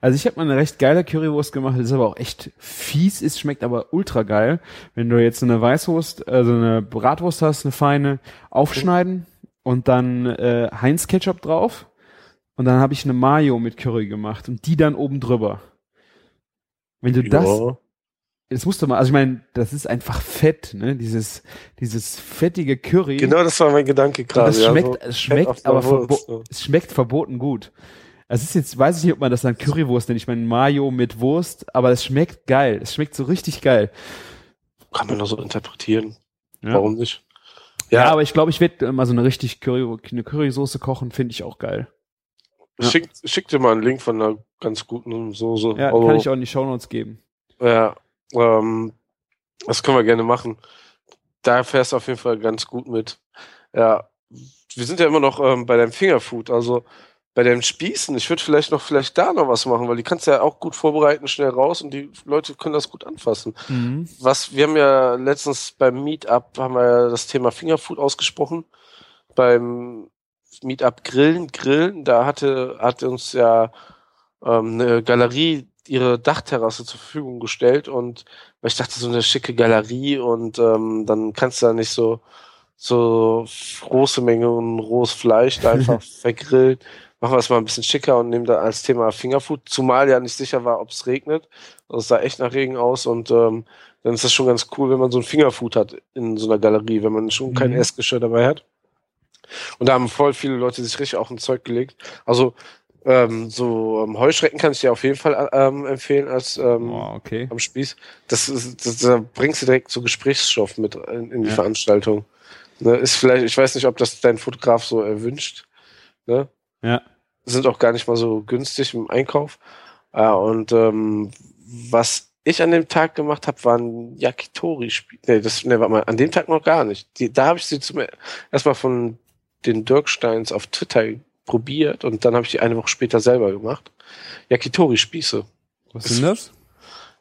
Also ich habe mal eine recht geile Currywurst gemacht, das ist aber auch echt fies ist, schmeckt aber ultra geil. Wenn du jetzt eine Weißwurst, also eine Bratwurst hast, eine feine, aufschneiden und dann äh, Heinz Ketchup drauf und dann habe ich eine Mayo mit Curry gemacht und die dann oben drüber. Wenn du das, Ja. das musst du mal, also ich meine, das ist einfach Fett, ne? Dieses dieses fettige Curry. Genau, das war mein Gedanke gerade. das ja, schmeckt, so es schmeckt aber ja. es schmeckt verboten gut. Es ist jetzt, weiß ich nicht, ob man das dann Currywurst nennt. Ich meine Mayo mit Wurst, aber es schmeckt geil. Es schmeckt so richtig geil. Kann man doch so interpretieren. Ja. Warum nicht? Ja, Ja, aber ich glaube, ich werde mal so eine richtig Curry, eine Currysoße kochen, finde ich auch geil. Ja. schick, schick dir mal einen Link von einer ganz guten Soße. Ja, Also, kann ich auch in die Shownotes geben. Ja, ähm, das können wir gerne machen. Da fährst du auf jeden Fall ganz gut mit. Ja, wir sind ja immer noch ähm, bei deinem Fingerfood, also bei deinem Spießen. Ich würde vielleicht noch vielleicht da noch was machen, weil die kannst du ja auch gut vorbereiten, schnell raus und die Leute können das gut anfassen. Mhm. Was wir haben ja letztens beim Meetup haben wir ja das Thema Fingerfood ausgesprochen. Beim Meetup Grillen, Grillen, da hatte hat uns ja ähm, eine Galerie ihre Dachterrasse zur Verfügung gestellt und weil ich dachte so eine schicke Galerie und ähm, dann kannst du da nicht so so große Mengen rohes Fleisch da einfach vergrillen. Machen wir es mal ein bisschen schicker und nehmen da als Thema Fingerfood, zumal ja nicht sicher war, ob es regnet. Also es sah echt nach Regen aus und ähm, dann ist das schon ganz cool, wenn man so ein Fingerfood hat in so einer Galerie, wenn man schon kein Mhm. Essgeschirr dabei hat. Und da haben voll viele Leute sich richtig auch ein Zeug gelegt. Also ähm, so ähm, Heuschrecken kann ich dir auf jeden Fall ähm, empfehlen als ähm, Oh, okay. am Spieß. Das ist, das, da bringst du direkt so Gesprächsstoff mit in, in die Ja. Veranstaltung. Ne, ist vielleicht, ich weiß nicht, ob das dein Fotograf so erwünscht. Ne? Ja. Sind auch gar nicht mal so günstig im Einkauf. Ja, und ähm, was ich an dem Tag gemacht habe, waren Yakitori-Spiele. Nee, das, nee, warte mal, an dem Tag noch gar nicht. Die, da habe ich sie zum erstmal von den Dirksteins auf Twitter probiert und dann habe ich die eine Woche später selber gemacht. Yakitori-Spieße. Was sind das?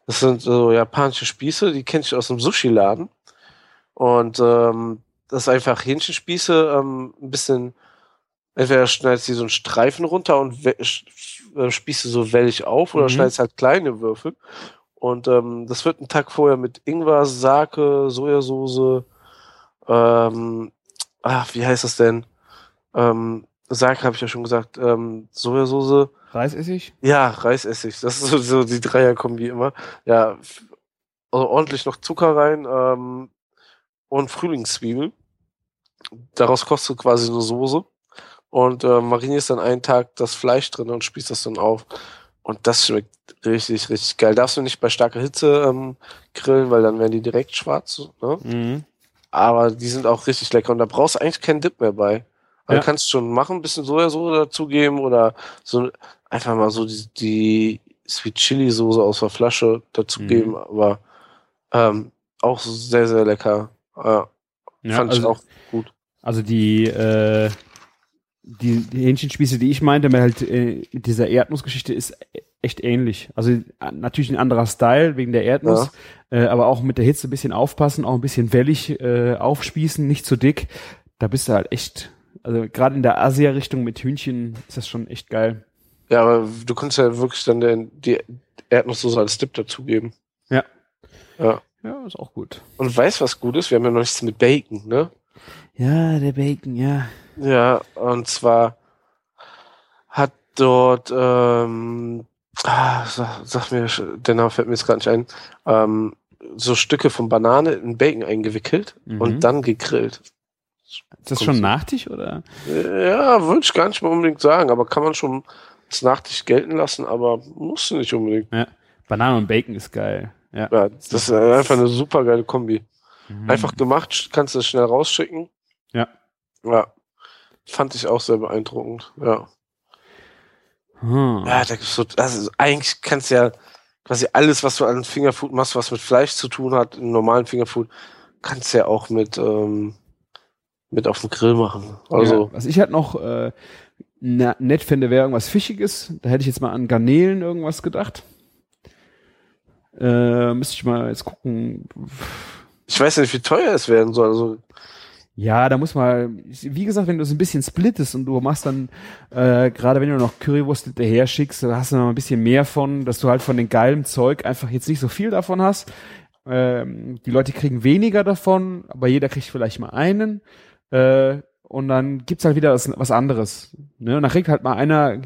Das sind so japanische Spieße, die kenne ich aus dem Sushi-Laden. Und ähm, das ist einfach Hähnchenspieße, ähm, ein bisschen, entweder schneidest du so einen Streifen runter und äh, spießt du so wellig auf oder Mhm. schneidest halt kleine Würfel. Und ähm, das wird einen Tag vorher mit Ingwer, Sake, Sojasauce, ähm, ach, wie heißt das denn? Ähm, Sake habe ich ja schon gesagt, ähm, Sojasauce, Reisessig? ja, Reisessig. Das ist so, so die Dreierkombi immer. Ja, also ordentlich noch Zucker rein ähm, und Frühlingszwiebel. Daraus kochst du quasi eine Soße und äh, marinierst dann einen Tag das Fleisch drin und spießt das dann auf. Und das schmeckt richtig, richtig geil. Darfst du nicht bei starker Hitze ähm, grillen, weil dann werden die direkt schwarz. Ne? Mhm. Aber die sind auch richtig lecker und da brauchst du eigentlich keinen Dip mehr bei. Also Ja. kannst schon machen, ein bisschen Sojasauce dazugeben oder so einfach mal so die, die Sweet Chili Soße aus der Flasche dazugeben, Mhm. aber ähm, auch sehr, sehr lecker. Ja, Ja, fand also, ich auch gut. Also die, äh, die, die Hähnchenspieße, die ich meinte, mit halt äh, mit dieser Erdnussgeschichte ist echt ähnlich. Also äh, natürlich ein anderer Style wegen der Erdnuss, äh, aber auch mit der Hitze ein bisschen aufpassen, auch ein bisschen wellig äh, aufspießen, nicht zu dick. Da bist du halt echt, also gerade in der Asia-Richtung mit Hühnchen ist das schon echt geil. Ja, aber du kannst ja wirklich dann den, die Erdnusssoße als Dip dazugeben. Ja. Ja. Ja, ist auch gut. Und weißt was gut ist? Wir haben ja noch nichts mit Bacon, ne? Ja, der Bacon, ja. Ja, und zwar hat dort, ähm, ah, sag, sag mir, der Name fällt mir jetzt gerade nicht ein, ähm, so Stücke von Banane in Bacon eingewickelt Mhm. und dann gegrillt. Ist das schon so. Nachtisch oder? Ja, würde ich gar nicht mal unbedingt sagen, aber kann man schon als Nachtisch gelten lassen, aber muss nicht unbedingt. Ja. Banane und Bacon ist geil. Ja. Ja, das ist einfach eine super geile Kombi. Mhm. Einfach gemacht, kannst du es schnell rausschicken. Ja. Ja. Fand ich auch sehr beeindruckend. Ja. Hm. Ja, da gibt's so, also eigentlich kannst du ja quasi alles, was du an Fingerfood machst, was mit Fleisch zu tun hat, im normalen Fingerfood, kannst du ja auch mit, ähm, mit auf dem Grill machen. Also, Ja, was ich halt noch äh, na, nett finde, wäre irgendwas Fischiges. Da hätte ich jetzt mal an Garnelen irgendwas gedacht. Äh, müsste ich mal jetzt gucken. ich weiß nicht, wie teuer es werden soll. Also, Ja, da muss man, wie gesagt, wenn du es ein bisschen splittest und du machst dann, äh, gerade wenn du noch Currywurst hinterher schickst, da hast du noch ein bisschen mehr von, dass du halt von dem geilen Zeug einfach jetzt nicht so viel davon hast. Ähm, die Leute kriegen weniger davon, aber jeder kriegt vielleicht mal einen. Äh, und dann gibt's halt wieder was, was anderes. Ne? Und dann kriegt halt mal einer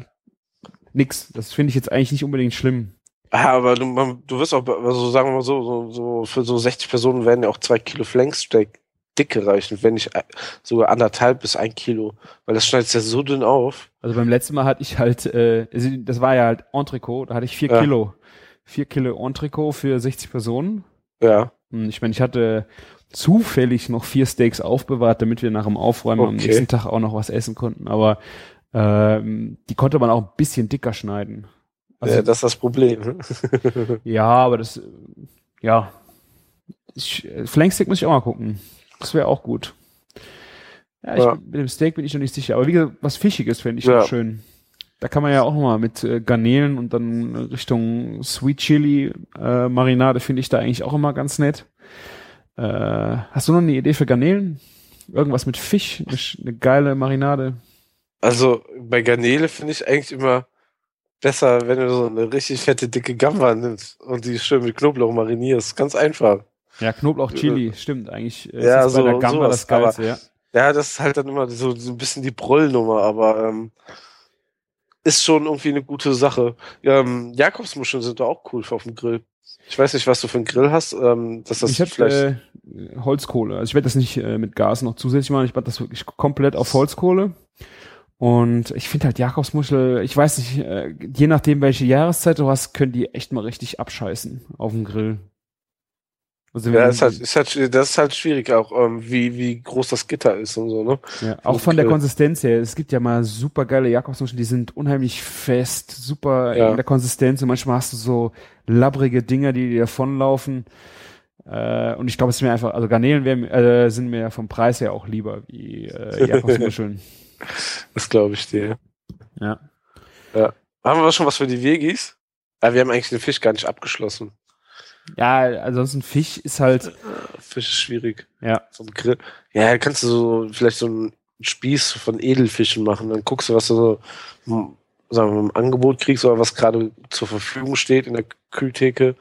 nix. Das finde ich jetzt eigentlich nicht unbedingt schlimm. ja, aber du, man, du wirst auch, also sagen wir mal so, so, so, für so 60 Personen werden ja auch zwei Kilo Flanksteak dicke reichen, wenn nicht äh, sogar anderthalb bis ein Kilo, weil das schneidet ja so dünn auf. Also beim letzten Mal hatte ich halt, äh, also das war ja halt Entrecot, da hatte ich vier Ja. Kilo. Vier Kilo Entrecot für 60 Personen. Ja. Ich meine, ich hatte zufällig noch vier Steaks aufbewahrt, damit wir nach dem Aufräumen am Okay. nächsten Tag auch noch was essen konnten. Aber ähm, die konnte man auch ein bisschen dicker schneiden. Also, ja, das ist das Problem. ne? ja, aber das, ja. Ich, Flanksteak muss ich auch mal gucken. Das wäre auch gut. Ja, ich, Ja. mit dem Steak bin ich noch nicht sicher. Aber wie gesagt, was Fischiges fände ich Ja. schön. Da kann man ja auch mal mit äh, Garnelen und dann Richtung Sweet Chili äh, Marinade finde ich da eigentlich auch immer ganz nett. Äh, hast du noch eine Idee für Garnelen? Irgendwas mit Fisch? Eine, geile Marinade? Also bei Garnele finde ich eigentlich immer besser, wenn du so eine richtig fette, dicke Gamba nimmst und die schön mit Knoblauch marinierst. Ganz einfach. Ja, Knoblauch, Chili, stimmt. Eigentlich äh, Ja, ist das bei so- der Gamba sowas, das Geilste, ja. Ja, das ist halt dann immer so, so ein bisschen die Brollnummer, aber ähm, ist schon irgendwie eine gute Sache. Ähm, Jakobsmuscheln sind doch auch cool auf dem Grill. Ich weiß nicht, was du für einen Grill hast, ähm, dass das ich habe vielleicht. äh, Holzkohle. Also ich werde das nicht äh, mit Gas noch zusätzlich machen. Ich mache das wirklich komplett auf Holzkohle. Und ich finde halt Jakobsmuschel, ich weiß nicht, äh, je nachdem welche Jahreszeit du hast, können die echt mal richtig abscheißen auf dem Grill. Also ja, ist halt, ist halt, das ist halt schwierig auch, ähm, wie, wie groß das Gitter ist und so, ne? Ja, auch von der. Konsistenz her. Es gibt ja mal super geile Jakobsmuscheln, die sind unheimlich fest, super Ja. in der Konsistenz und manchmal hast du so labbrige Dinger, die dir davonlaufen. Äh, und ich glaube, es ist mir einfach, also Garnelen wären, äh, sind mir vom Preis her auch lieber wie äh, Jakobsmuscheln. Das glaube ich dir. ja. Haben wir schon was für die Veggies? Ja, wir haben eigentlich den Fisch gar nicht abgeschlossen. Ja, ansonsten Fisch ist halt, Fisch ist schwierig. ja, Vom Grill. Ja, kannst du so vielleicht so einen Spieß von Edelfischen machen. Dann guckst du, was du so sagen wir, mal, im Angebot kriegst oder was gerade zur Verfügung steht in der Kühltheke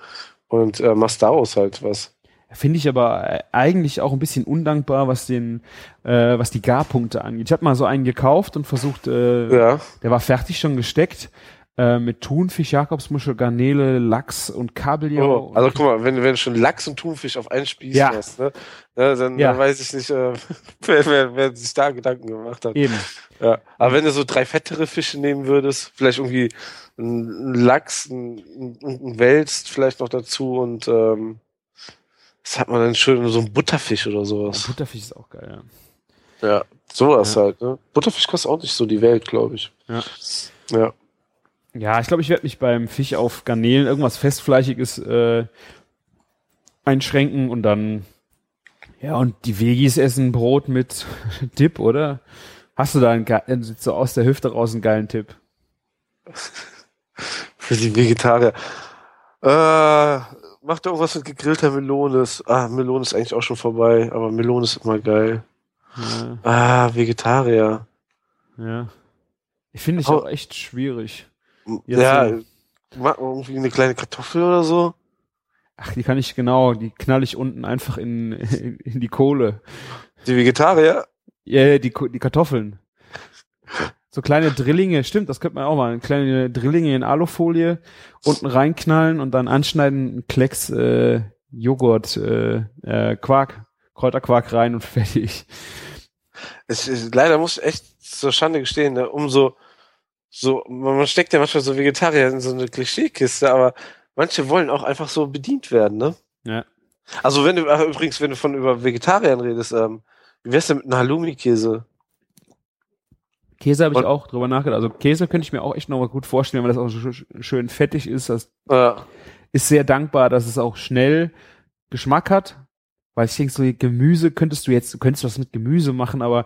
und äh, machst daraus halt was. Finde ich aber äh, eigentlich auch ein bisschen undankbar, was den, äh, was die Garpunkte angeht. Ich habe mal so einen gekauft und versucht, äh, Ja, der war fertig schon gesteckt, äh, mit Thunfisch, Jakobsmuschel, Garnele, Lachs und Kabeljau. oh, also guck mal, wenn, wenn du schon Lachs und Thunfisch auf einen Spieß Ja. hast, ne, ne, dann, Ja. dann weiß ich nicht, äh, wer, wer, wer sich da Gedanken gemacht hat. Eben. Ja. Aber wenn du so drei fettere Fische nehmen würdest, vielleicht irgendwie ein Lachs, ein, ein, Wels vielleicht noch dazu und ähm, was hat man denn schön, so ein Butterfisch oder Ja, sowas. Butterfisch ist auch geil, Ja, sowas Ja. halt. Ne? Butterfisch kostet auch nicht so die Welt, glaube ich. Ja. Ja. Ja. Ich glaube, ich werde mich beim Fisch auf Garnelen irgendwas festfleischiges äh, einschränken und dann ja, und die Veggies essen Brot mit Dip, oder? Hast du da einen, äh, so aus der Hüfte raus einen geilen Tipp? Für die Vegetarier. Äh, macht irgendwas mit gegrillter Melone. Ah, Melone ist eigentlich auch schon vorbei, aber Melone ist immer geil. Ja, Ah, Vegetarier. ja. Ich finde ich Oh. auch echt schwierig. Jetzt ja, mach irgendwie eine kleine Kartoffel oder so. Ach, die kann ich genau, die knall ich unten einfach in, in, in die Kohle. Die Vegetarier? Ja, die, Ko- die Kartoffeln. So kleine Drillinge, stimmt, das könnte man auch mal. Kleine Drillinge in Alufolie, unten reinknallen und dann anschneiden, einen Klecks äh, Joghurt, äh, äh, Quark, Kräuterquark rein und fertig. Es, es, leider muss ich echt zur Schande gestehen, ne? umso so, man steckt ja manchmal so Vegetarier in so eine Klischeekiste, aber manche wollen auch einfach so bedient werden, ne? Ja. Also wenn du, ach, übrigens, wenn du von über Vegetariern redest, ähm, wie wär's denn mit einem Halloumi-Käse? Käse habe ich auch drüber nachgedacht. Also Käse könnte ich mir auch echt noch mal gut vorstellen, weil das auch so sch- schön fettig ist. Das Äh, ist sehr dankbar, dass es auch schnell Geschmack hat. Weil ich denke, so Gemüse könntest du jetzt, du könntest was mit Gemüse machen, aber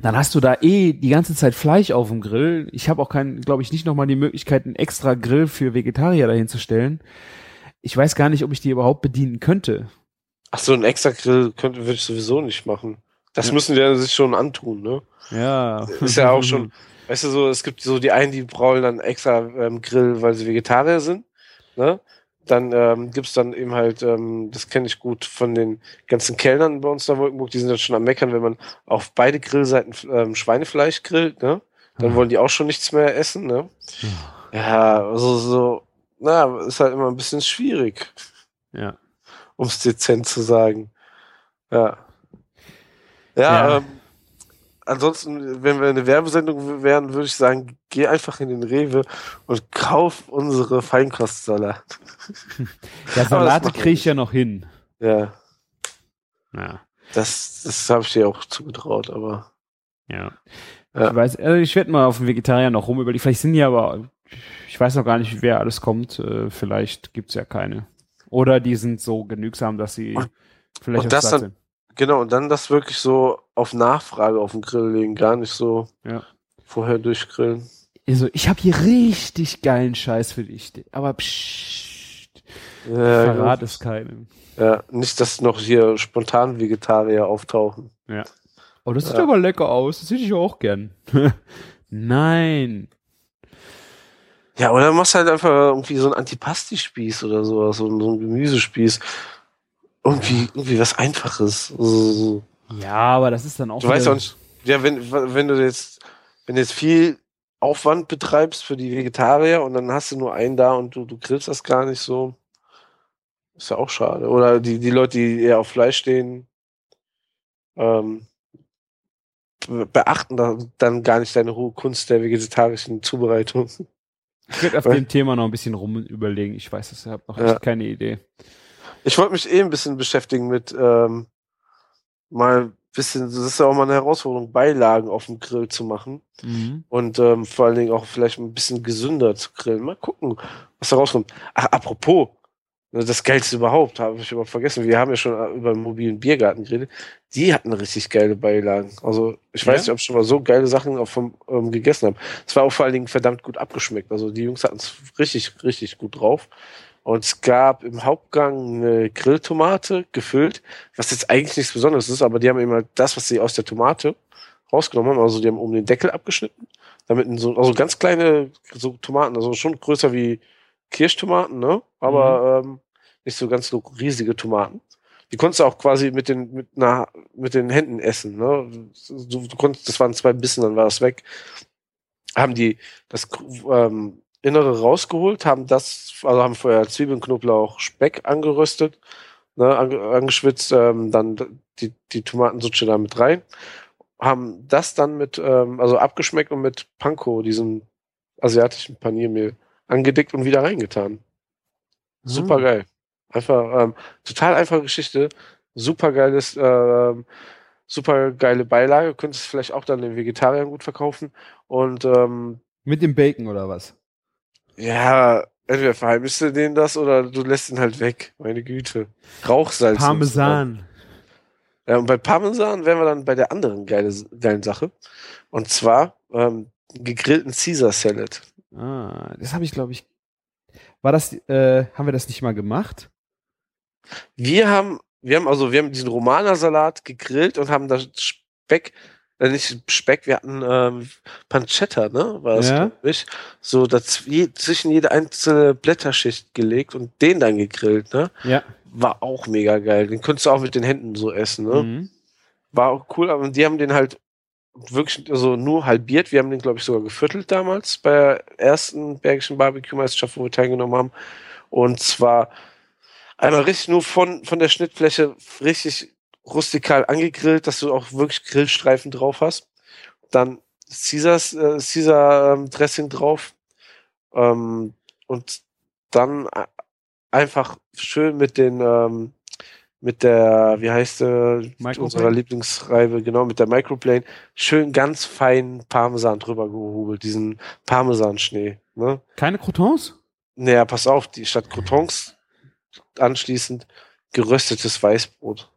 dann hast du da eh die ganze Zeit Fleisch auf dem Grill. Ich habe auch kein, glaube ich, nicht nochmal die Möglichkeit, einen extra Grill für Vegetarier dahin zu stellen. Ich weiß gar nicht, ob ich die überhaupt bedienen könnte. ach so, ein extra Grill könnte, würde ich sowieso nicht machen. Das Ja. müssen die ja sich schon antun, ne? Ja. Ist ja auch schon, weißt du so, es gibt so die einen, die brauchen dann extra ähm, Grill, weil sie Vegetarier sind, ne? Dann ähm, gibt's dann eben halt, ähm, das kenne ich gut von den ganzen Kellnern bei uns da in Wolkenburg, die sind dann schon am Meckern, wenn man auf beide Grillseiten ähm, Schweinefleisch grillt, ne? Dann Ah. wollen die auch schon nichts mehr essen, ne? Ja, also so, na, ist halt immer ein bisschen schwierig, Ja. um es dezent zu sagen. Ja. Ja, Ja. Ähm, ansonsten, wenn wir eine Werbesendung wären, würde ich sagen, geh einfach in den Rewe und kauf unsere Feinkostsalat. Ja, Salate kriege ich ja noch hin. Ja, Ja. das, das habe ich dir auch zugetraut, aber Ja. Ja. Ich weiß, also ich werde mal auf den Vegetarier noch rum überlegen. Vielleicht sind die aber, ich weiß noch gar nicht, wer alles kommt. Äh, vielleicht gibt's ja keine. Oder die sind so genügsam, dass sie Und- vielleicht und auch das dann- sind. Genau, und dann das wirklich so auf Nachfrage auf den Grill legen, gar nicht so Ja. vorher durchgrillen. Also, ich habe hier richtig geilen Scheiß für dich. Aber pssst, Ja, verrat es keinem. ja, nicht, dass noch hier spontan Vegetarier auftauchen. Oh, das sieht Ja. aber lecker aus. Das hätte ich auch gern. Nein. Ja, oder machst halt einfach irgendwie so einen Antipasti-Spieß oder sowas, so, so einen Gemüsespieß. Irgendwie, irgendwie was Einfaches. Ja, aber das ist dann auch. Du weißt auch nicht, ja, wenn, wenn du jetzt, wenn du jetzt viel Aufwand betreibst für die Vegetarier und dann hast du nur einen da und du, du grillst das gar nicht so, ist ja auch schade. Oder die, die Leute, die eher auf Fleisch stehen, ähm, be- beachten da, dann gar nicht deine hohe Kunst der vegetarischen Zubereitung. Ich werde auf dem Thema noch ein bisschen rum überlegen. Ich weiß ich habe noch Ja. echt keine Idee. Ich wollte mich eh ein bisschen beschäftigen mit ähm, mal ein bisschen, das ist ja auch mal eine Herausforderung, Beilagen auf dem Grill zu machen Mhm. und ähm, vor allen Dingen auch vielleicht ein bisschen gesünder zu grillen. Mal gucken, was da rauskommt. Ach, apropos, ne, das Geilste überhaupt, habe ich überhaupt vergessen. Wir haben ja schon äh, über einen mobilen Biergarten geredet. Die hatten richtig geile Beilagen. Also ich weiß Ja? nicht, ob ich schon mal so geile Sachen auch vom, ähm, gegessen habe. Es war auch vor allen Dingen verdammt gut abgeschmeckt. Also die Jungs hatten es richtig, richtig gut drauf. Und es gab im Hauptgang eine Grilltomate gefüllt, was jetzt eigentlich nichts Besonderes ist, aber die haben eben halt das, was sie aus der Tomate rausgenommen haben. Also die haben oben den Deckel abgeschnitten, damit so, also ganz kleine so Tomaten, also schon größer wie Kirschtomaten, ne? Aber ähm, nicht so ganz so riesige Tomaten. Die konntest du auch quasi mit den, mit, einer, mit den Händen essen, ne? Du, du konntest, das waren zwei Bissen, dann war das weg. Haben die das ähm, Innere rausgeholt, haben das, also haben vorher Zwiebeln, Knoblauch, Speck angeröstet, ne, ange, angeschwitzt, ähm, dann die, die Tomatensutsche da mit rein, haben das dann mit, ähm, also abgeschmeckt und mit Panko, diesem asiatischen Paniermehl, angedickt und wieder reingetan. Super geil. Einfach, ähm, total einfache Geschichte, super geiles, ähm, super geile Beilage, könntest vielleicht auch dann den Vegetariern gut verkaufen und ähm, Mit dem Bacon oder was? Ja, entweder verheimlichst du denen das oder du lässt ihn halt weg. Meine Güte. Rauchsalz. Parmesan. Ja, und bei Parmesan wären wir dann bei der anderen geile, geilen Sache. Und zwar ähm, gegrillten Caesar Salad. Ah, das habe ich, glaube ich. War das, äh, haben wir das nicht mal gemacht? Wir haben, wir haben also, wir haben diesen Romanersalat gegrillt und haben da Speck, äh, nicht Speck, wir hatten ähm, Pancetta, ne? War das, Ja. ich. So daz je, zwischen jede einzelne Blätterschicht gelegt und den dann gegrillt, ne? Ja. War auch mega geil. Den könntest du auch mit den Händen so essen, ne? Mhm. war auch cool, aber die haben den halt wirklich also nur halbiert. Wir haben den, glaube ich, sogar geviertelt damals bei der ersten Bergischen Barbecue-Meisterschaft, wo wir teilgenommen haben. Und zwar einmal richtig nur von, von der Schnittfläche richtig rustikal angegrillt, dass du auch wirklich Grillstreifen drauf hast. Dann Caesars, äh, Caesar ähm, Dressing drauf. Ähm, und dann äh, einfach schön mit den ähm, mit der, wie heißt äh, unserer Lieblingsreibe, genau, mit der Microplane, schön ganz fein Parmesan drüber gehobelt, diesen Parmesanschnee. Ne? Keine Croutons? Naja, pass auf, die statt Croutons anschließend geröstetes Weißbrot.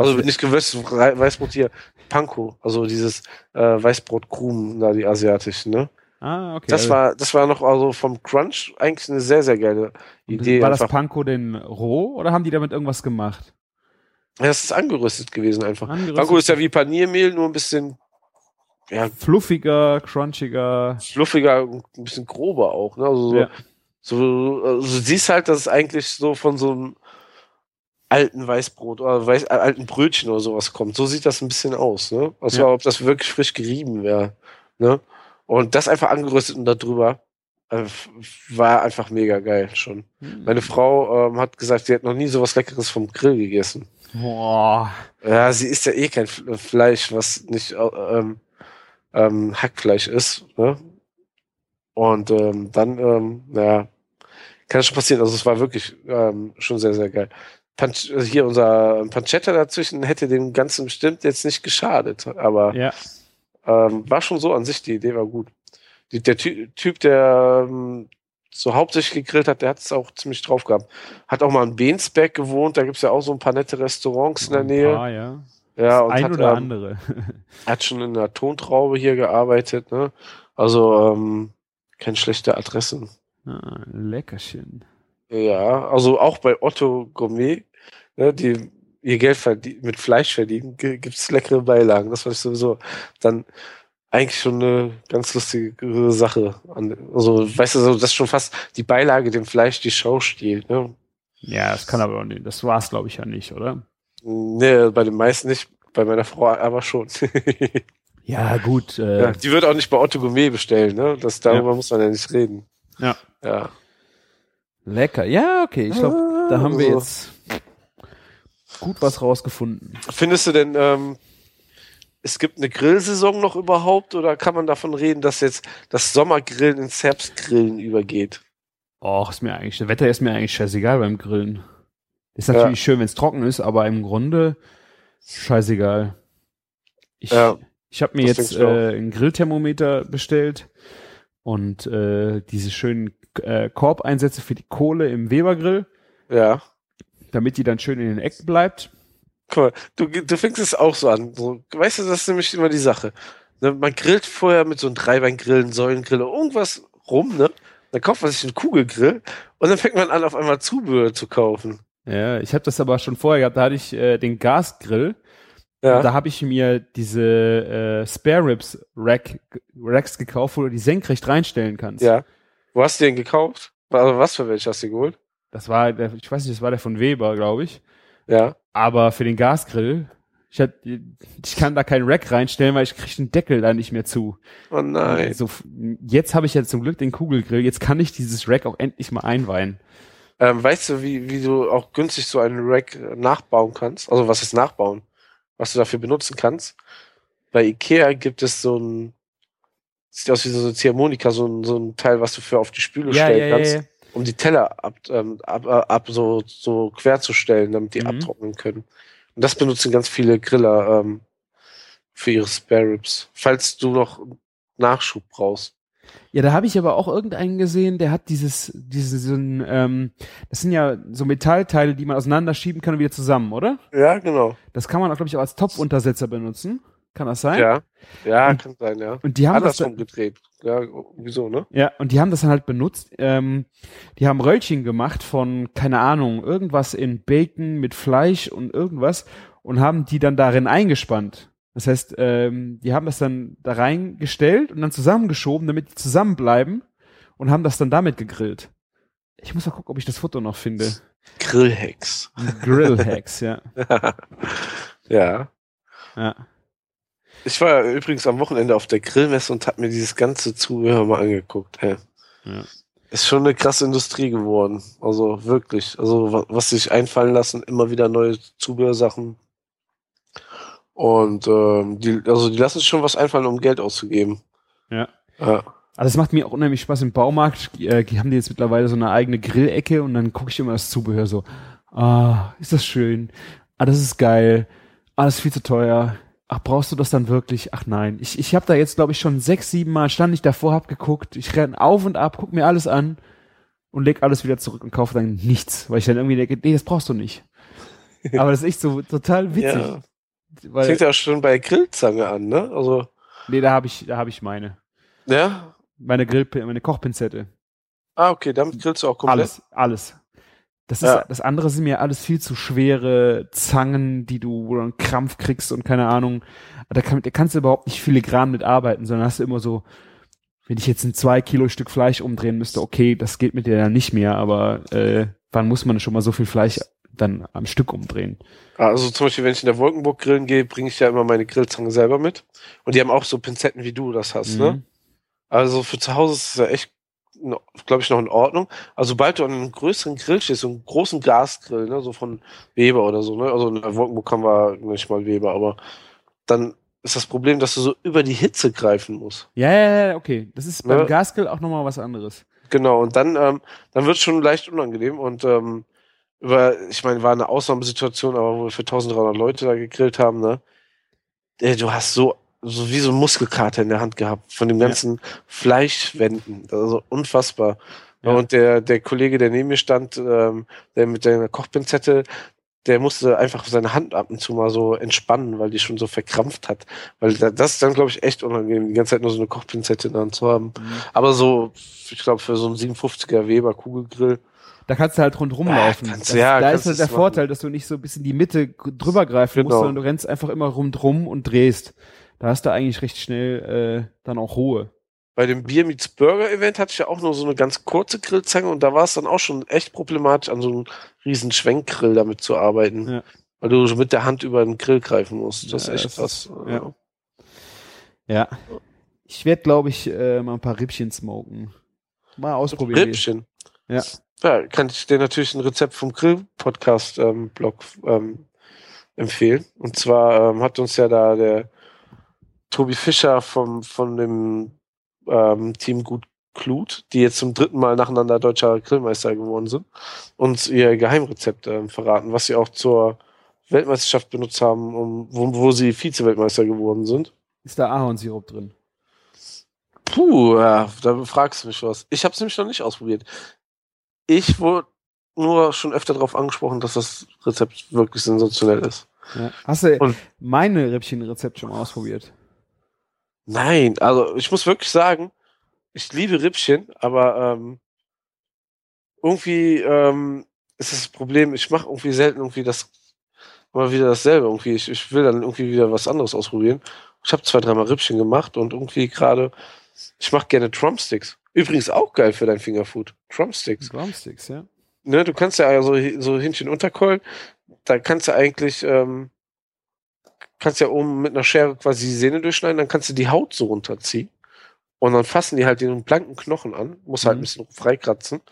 Also nicht geröstetes Weißbrot hier, Panko, also dieses äh, Weißbrotkrumen, da die asiatischen, ne? Ah, okay. Das war, das war noch also vom Crunch eigentlich eine sehr, sehr geile Idee. War das Panko denn roh oder haben die damit irgendwas gemacht? Ja, das ist angerüstet gewesen einfach. Angerüstet. Panko ist ja wie Paniermehl, nur ein bisschen ja, fluffiger, crunchiger. Fluffiger, ein bisschen grober auch. Ne? Also so, ja. so, also du siehst halt, dass es eigentlich so von so einem alten Weißbrot oder Weiß, äh, alten Brötchen oder sowas kommt. So sieht das ein bisschen aus. Ne? Also ja. ob das wirklich frisch gerieben wäre. Ne? Und das einfach angerüstet und darüber äh, war einfach mega geil schon. Mhm. Meine Frau ähm, hat gesagt, sie hat noch nie so was Leckeres vom Grill gegessen. Boah. Ja, sie isst ja eh kein Fleisch, was nicht ähm, ähm, Hackfleisch ist. Ne? Und ähm, dann, ähm, naja, kann schon passieren. Also es war wirklich ähm, schon sehr, sehr geil. Panch hier unser Pancetta dazwischen hätte dem Ganzen bestimmt jetzt nicht geschadet, aber ja. Ähm, war schon so an sich, die Idee war gut. Die, der Ty Typ, der ähm, so hauptsächlich gegrillt hat, der hat es auch ziemlich drauf gehabt. Hat auch mal in Beensberg gewohnt, da gibt's ja auch so ein paar nette Restaurants in der Nähe. Ah, ja. Ja, und ein hat, oder ähm, andere. hat schon in der Tontraube hier gearbeitet, ne? Also, ähm, keine schlechte Adressen. Ah, Leckerchen. Ja, also auch bei Otto Gourmet, ne, die ihr Geld mit Fleisch verdienen, gibt's leckere Beilagen. Das war ich sowieso dann eigentlich schon eine ganz lustige Sache. Also, weißt du, das ist schon fast die Beilage dem Fleisch die Show stiehlt. Ne? Ja, das kann aber nicht. Das war's, glaube ich, ja nicht, oder? Nee, bei den meisten nicht. Bei meiner Frau aber schon. ja, gut. Äh, ja, die wird auch nicht bei Otto Gourmet bestellen, ne? Das, darüber ja. muss man ja nicht reden. Ja. Ja. Lecker. Ja, okay. Ich glaube, da haben wir also jetzt gut was rausgefunden. Findest du denn, ähm, es gibt eine Grillsaison noch überhaupt oder kann man davon reden, dass jetzt das Sommergrillen ins Herbstgrillen übergeht? Och, ist mir eigentlich, das Wetter ist mir eigentlich scheißegal beim Grillen. Ist natürlich ja. schön, wenn es trocken ist, aber im Grunde scheißegal. Ich, ja, ich habe mir jetzt äh, ein Grillthermometer bestellt und äh, diese schönen äh, Korbeinsätze für die Kohle im Webergrill. Ja damit die dann schön in den Ecken bleibt. Guck mal, du, du fängst es auch so an. So, weißt du, das ist nämlich immer die Sache. Ne, man grillt vorher mit so einem Dreibeingrillen, Säulengrill, irgendwas rum, ne? Dann kauft man sich einen Kugelgrill und dann fängt man an, auf einmal Zubehör zu kaufen. Ja, ich habe das aber schon vorher gehabt. Da hatte ich äh, den Gasgrill. Ja. Da habe ich mir diese äh, Spare Ribs Rack, Racks gekauft, wo du die senkrecht reinstellen kannst. Ja. Wo hast du den gekauft? Also was für welche hast du geholt? Das war, der, ich weiß nicht, das war der von Weber, glaube ich. Ja. Aber für den Gasgrill, ich, hab, ich kann da keinen Rack reinstellen, weil ich kriege den Deckel da nicht mehr zu. Oh nein. Also, jetzt habe ich ja zum Glück den Kugelgrill. Jetzt kann ich dieses Rack auch endlich mal einweihen. Ähm, weißt du, wie, wie du auch günstig so einen Rack nachbauen kannst? Also was ist nachbauen? Was du dafür benutzen kannst? Bei Ikea gibt es so ein, sieht aus wie so eine Ziehharmonika, so ein, so ein Teil, was du für auf die Spüle ja, stellen ja, kannst. Ja, ja um die Teller ab, ähm, ab, äh, ab so, so quer zu stellen, damit die mhm. abtrocknen können. Und das benutzen ganz viele Griller ähm, für ihre Spare Ribs. Falls du noch Nachschub brauchst. Ja, da habe ich aber auch irgendeinen gesehen, der hat dieses, dieses, ähm, das sind ja so Metallteile, die man auseinanderschieben kann und wieder zusammen, oder? Ja, genau. Das kann man auch, glaube ich, auch als Topfuntersetzer benutzen. Kann das sein? Ja, ja, und, kann sein, ja. Und die haben Andersrum das gedreht. Ja, wieso, ne? Ja, und die haben das dann halt benutzt. Ähm, die haben Röllchen gemacht von, keine Ahnung, irgendwas in Bacon mit Fleisch und irgendwas und haben die dann darin eingespannt. Das heißt, ähm, die haben das dann da reingestellt und dann zusammengeschoben, damit die zusammenbleiben und haben das dann damit gegrillt. Ich muss mal gucken, ob ich das Foto noch finde. Grillhacks. Grillhacks, ja. ja. Ja. Ich war ja übrigens am Wochenende auf der Grillmesse und habe mir dieses ganze Zubehör mal angeguckt. Hey. Ja. Ist schon eine krasse Industrie geworden. Also wirklich. Also wa- was sich einfallen lassen, immer wieder neue Zubehörsachen. Und ähm, die, also die lassen sich schon was einfallen, um Geld auszugeben. Ja. Ja. Also es macht mir auch unheimlich Spaß im Baumarkt. Äh, die haben die jetzt mittlerweile so eine eigene Grillecke und dann gucke ich immer das Zubehör so. Ah, ist das schön. Ah, das ist geil. Ah, das ist viel zu teuer. Ach, brauchst du das dann wirklich? Ach nein. Ich, ich habe da jetzt, glaube ich, schon sechs, sieben Mal stand ich davor, hab geguckt. Ich renn auf und ab, guck mir alles an und leg alles wieder zurück und kaufe dann nichts. Weil ich dann irgendwie denke, nee, das brauchst du nicht. Aber das ist echt so total witzig. ja. Weil, Fängt ja auch schon bei Grillzange an, ne? Also, nee, da habe ich, da habe ich meine. ja. Meine Grill, meine Kochpinzette. Ah, okay, damit grillst du auch komplett. Alles, alles. Das, ist, Ja. das andere sind mir alles viel zu schwere Zangen, die du, wo du einen Krampf kriegst und keine Ahnung. Da, kann, da kannst du überhaupt nicht filigran mitarbeiten, sondern hast du immer so, wenn ich jetzt ein zwei Kilo Stück Fleisch umdrehen müsste, okay, das geht mit dir ja nicht mehr, aber äh, wann muss man schon mal so viel Fleisch dann am Stück umdrehen? Also zum Beispiel, wenn ich in der Wolkenburg grillen gehe, bringe ich ja immer meine Grillzange selber mit. Und die haben auch so Pinzetten, wie du das hast, ne? Mhm. Also für zu Hause ist es ja echt, glaube ich, noch in Ordnung. Also sobald du an einem größeren Grill stehst, so einen großen Gasgrill, ne, so von Weber oder so, ne? Also in der Wolkenburg haben wir nicht mal Weber, aber dann ist das Problem, dass du so über die Hitze greifen musst. Ja, ja, ja, okay. Das ist beim Ne? Gasgrill auch nochmal was anderes. Genau, und dann, ähm, dann wird es schon leicht unangenehm und ähm, über, ich meine, war eine Ausnahmesituation, aber wo wir für 1300 Leute da gegrillt haben, ne? Ey, du hast so, so wie so ein Muskelkater in der Hand gehabt von dem Ja. ganzen Fleischwänden. Also unfassbar. Ja. Und der, der Kollege, der neben mir stand, ähm, der mit seiner Kochpinzette, der musste einfach seine Hand ab und zu mal so entspannen, weil die schon so verkrampft hat. Weil da, das ist dann, glaube ich, echt unangenehm, die ganze Zeit nur so eine Kochpinzette in der Hand zu haben. Aber so, ich glaube, für so einen 57er Weber Kugelgrill, Da kannst du halt rundrum Ja, laufen. kannst- das, ja, da ist halt der machen. Vorteil, dass du nicht so bis in die Mitte drüber greifen musst, Genau. sondern du rennst einfach immer rundrum und drehst. Da hast du eigentlich recht schnell äh, dann auch Ruhe. bei dem Bier Meets Burger Event hatte ich ja auch nur so eine ganz kurze Grillzange und da war es dann auch schon echt problematisch, an so einem riesen Schwenkgrill damit zu arbeiten. Ja. Weil du so mit der Hand über den Grill greifen musst. Das Ja, ist echt krass. ja. Ja. Ich werde, glaube ich, äh, mal ein paar Rippchen smoken. Mal ausprobieren. Rippchen. Ja. Ja, kann ich dir natürlich ein Rezept vom Grill-Podcast-Blog ähm, empfehlen. Und zwar ähm, hat uns ja da der Tobi Fischer vom, von dem ähm, Team Gut Klut, die jetzt zum dritten Mal nacheinander deutscher Grillmeister geworden sind, uns ihr Geheimrezept ähm, verraten, was sie auch zur Weltmeisterschaft benutzt haben, um, wo, wo sie Vize-Weltmeister geworden sind. Ist da Ahornsirup drin? Puh, ja, da fragst du mich was. Ich habe es nämlich noch nicht ausprobiert. Ich wurde nur schon öfter darauf angesprochen, dass das Rezept wirklich sensationell ist. Ja. Hast du Und- meine Rippchen-Rezept schon mal ausprobiert? Nein, also ich muss wirklich sagen, ich liebe Rippchen, aber ähm, irgendwie ähm, ist das Problem, ich mache irgendwie selten irgendwie das immer wieder dasselbe irgendwie. Ich, ich will dann irgendwie wieder was anderes ausprobieren. Ich habe zwei, dreimal Rippchen gemacht und irgendwie gerade, ich mache gerne Trumpsticks. Übrigens auch geil für dein Fingerfood. Trumpsticks. Drumsticks, ja. ne, du kannst ja so, so Hähnchen unterkeulen, da kannst du eigentlich, ähm, kannst ja oben mit einer Schere quasi die Sehne durchschneiden, dann kannst du die Haut so runterziehen. Und dann fassen die halt den blanken Knochen an, muss halt ein Mhm. bisschen freikratzen.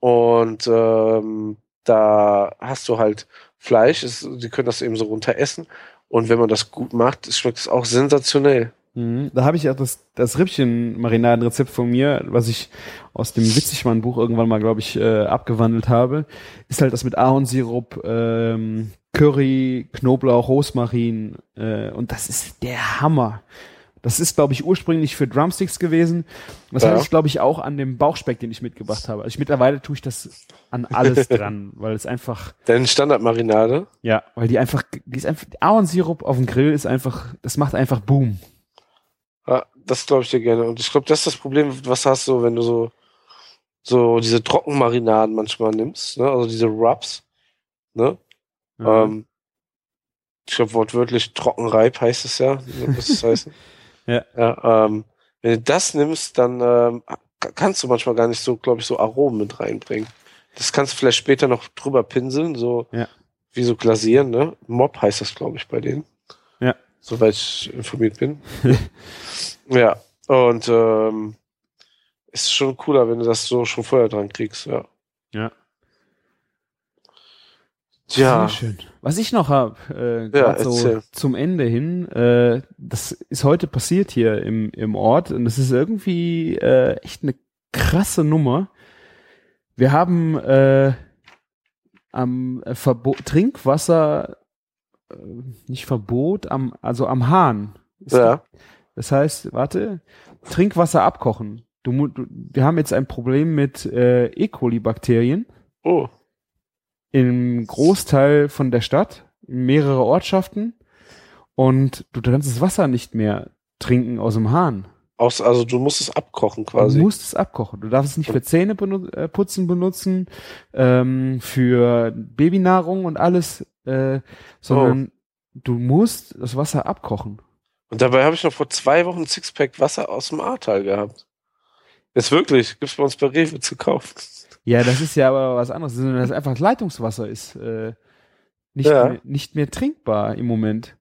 Und ähm, da hast du halt Fleisch, es, die können das eben so runter essen. Und wenn man das gut macht, schmeckt es auch sensationell. Mhm. Da habe ich auch das, das Rippchen-Marinadenrezept von mir, was ich aus dem Witzigmann-Buch irgendwann mal, glaube ich, äh, abgewandelt habe, ist halt das mit Ahornsirup, ähm, Curry, Knoblauch, Rosmarin äh, und das ist der Hammer. Das ist, glaube ich, ursprünglich für Drumsticks gewesen. Das Ja. hatte ich, glaube ich, auch an dem Bauchspeck, den ich mitgebracht habe. Also ich, mittlerweile tue ich das an alles dran, weil es einfach, Deine Standardmarinade. ja, weil die einfach, die ist einfach, Ahornsirup auf dem Grill ist einfach, das macht einfach Boom. Ja, das glaube ich dir gerne. Und ich glaube, das ist das Problem, was hast du, wenn du so, so diese Trockenmarinaden manchmal nimmst, ne? Also diese Rubs, ne? Ja. Ähm, ich glaube, wortwörtlich Trockenreib heißt es ja. muss es heißen. Ja. ja ähm, wenn du das nimmst, dann ähm, ka- kannst du manchmal gar nicht so, glaube ich, so Aromen mit reinbringen. Das kannst du vielleicht später noch drüber pinseln, so Ja. wie so glasieren, ne? Mob heißt das, glaube ich, bei denen. Ja. soweit ich informiert bin. ja, und ähm, ist schon cooler, wenn du das so schon vorher dran kriegst, ja. Ja. Ja, Sehr schön. Was ich noch habe, äh, Ja, grad so zum Ende hin, äh, das ist heute passiert hier im, im Ort und das ist irgendwie äh, echt eine krasse Nummer. Wir haben äh, am äh, Verbo Trinkwasser, nicht Verbot, am, also am Hahn. Es ja, das heißt, warte, Trinkwasser abkochen. Du, du, wir haben jetzt ein Problem mit äh, E. coli-Bakterien oh, im Großteil von der Stadt, in mehrere Ortschaften und du kannst das Wasser nicht mehr trinken aus dem Hahn. aus, also du musst es abkochen Du quasi. musst es abkochen. Du darfst es nicht für Zähne benu äh, putzen benutzen, ähm, für Babynahrung und alles, äh, sondern du musst das Wasser abkochen. Und dabei habe ich noch vor zwei Wochen ein Sixpack Wasser aus dem Ahrtal gehabt. Jetzt wirklich, gibt's bei uns bei Rewe zu kaufen. Ja, das ist ja aber was anderes, sondern das einfach Leitungswasser ist äh, nicht, Ja. mehr, nicht mehr trinkbar im Moment.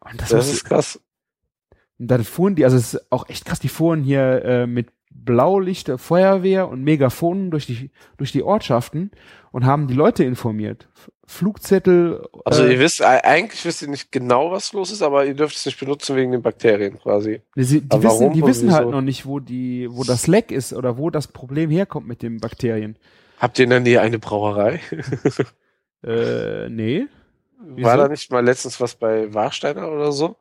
Und das, Das ist krass. und dann fuhren die, also es ist auch echt krass, die fuhren hier äh, mit Blaulicht der Feuerwehr und Megafonen durch die durch die Ortschaften und haben die Leute informiert. Flugzettel. Also äh, ihr wisst, eigentlich wisst ihr nicht genau, was los ist, aber ihr dürft es nicht benutzen wegen den Bakterien quasi. die, die aber wissen, warum die wissen halt noch nicht, wo die, wo das Leck ist oder wo das Problem herkommt mit den Bakterien. Habt ihr in der Nähe eine Brauerei? Äh, nee. Wieso? War da nicht mal letztens was bei Warsteiner oder so?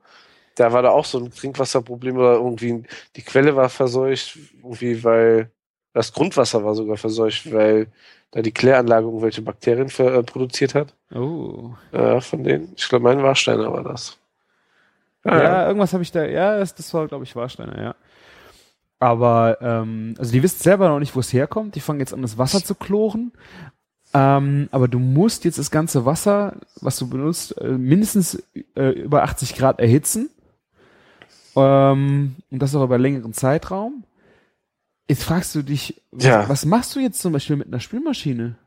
Da war da auch so ein Trinkwasserproblem oder irgendwie die Quelle war verseucht, irgendwie weil das Grundwasser war sogar verseucht, weil da die Kläranlage irgendwelche Bakterien ver, äh, produziert hat. Oh. Äh, von denen. Ich glaube, mein Warsteiner war das. Ja, irgendwas habe ich da, ja, das, das war, glaube ich, Warsteiner, ja. Aber, ähm, also die wissen selber noch nicht, wo es herkommt. Die fangen jetzt an, das Wasser zu kloren. Ähm, aber du musst jetzt das ganze Wasser, was du benutzt, äh, mindestens äh, über 80 Grad erhitzen. Ähm, und das auch über längeren Zeitraum. Jetzt fragst du dich, was, Ja. was machst du jetzt zum Beispiel mit einer Spülmaschine?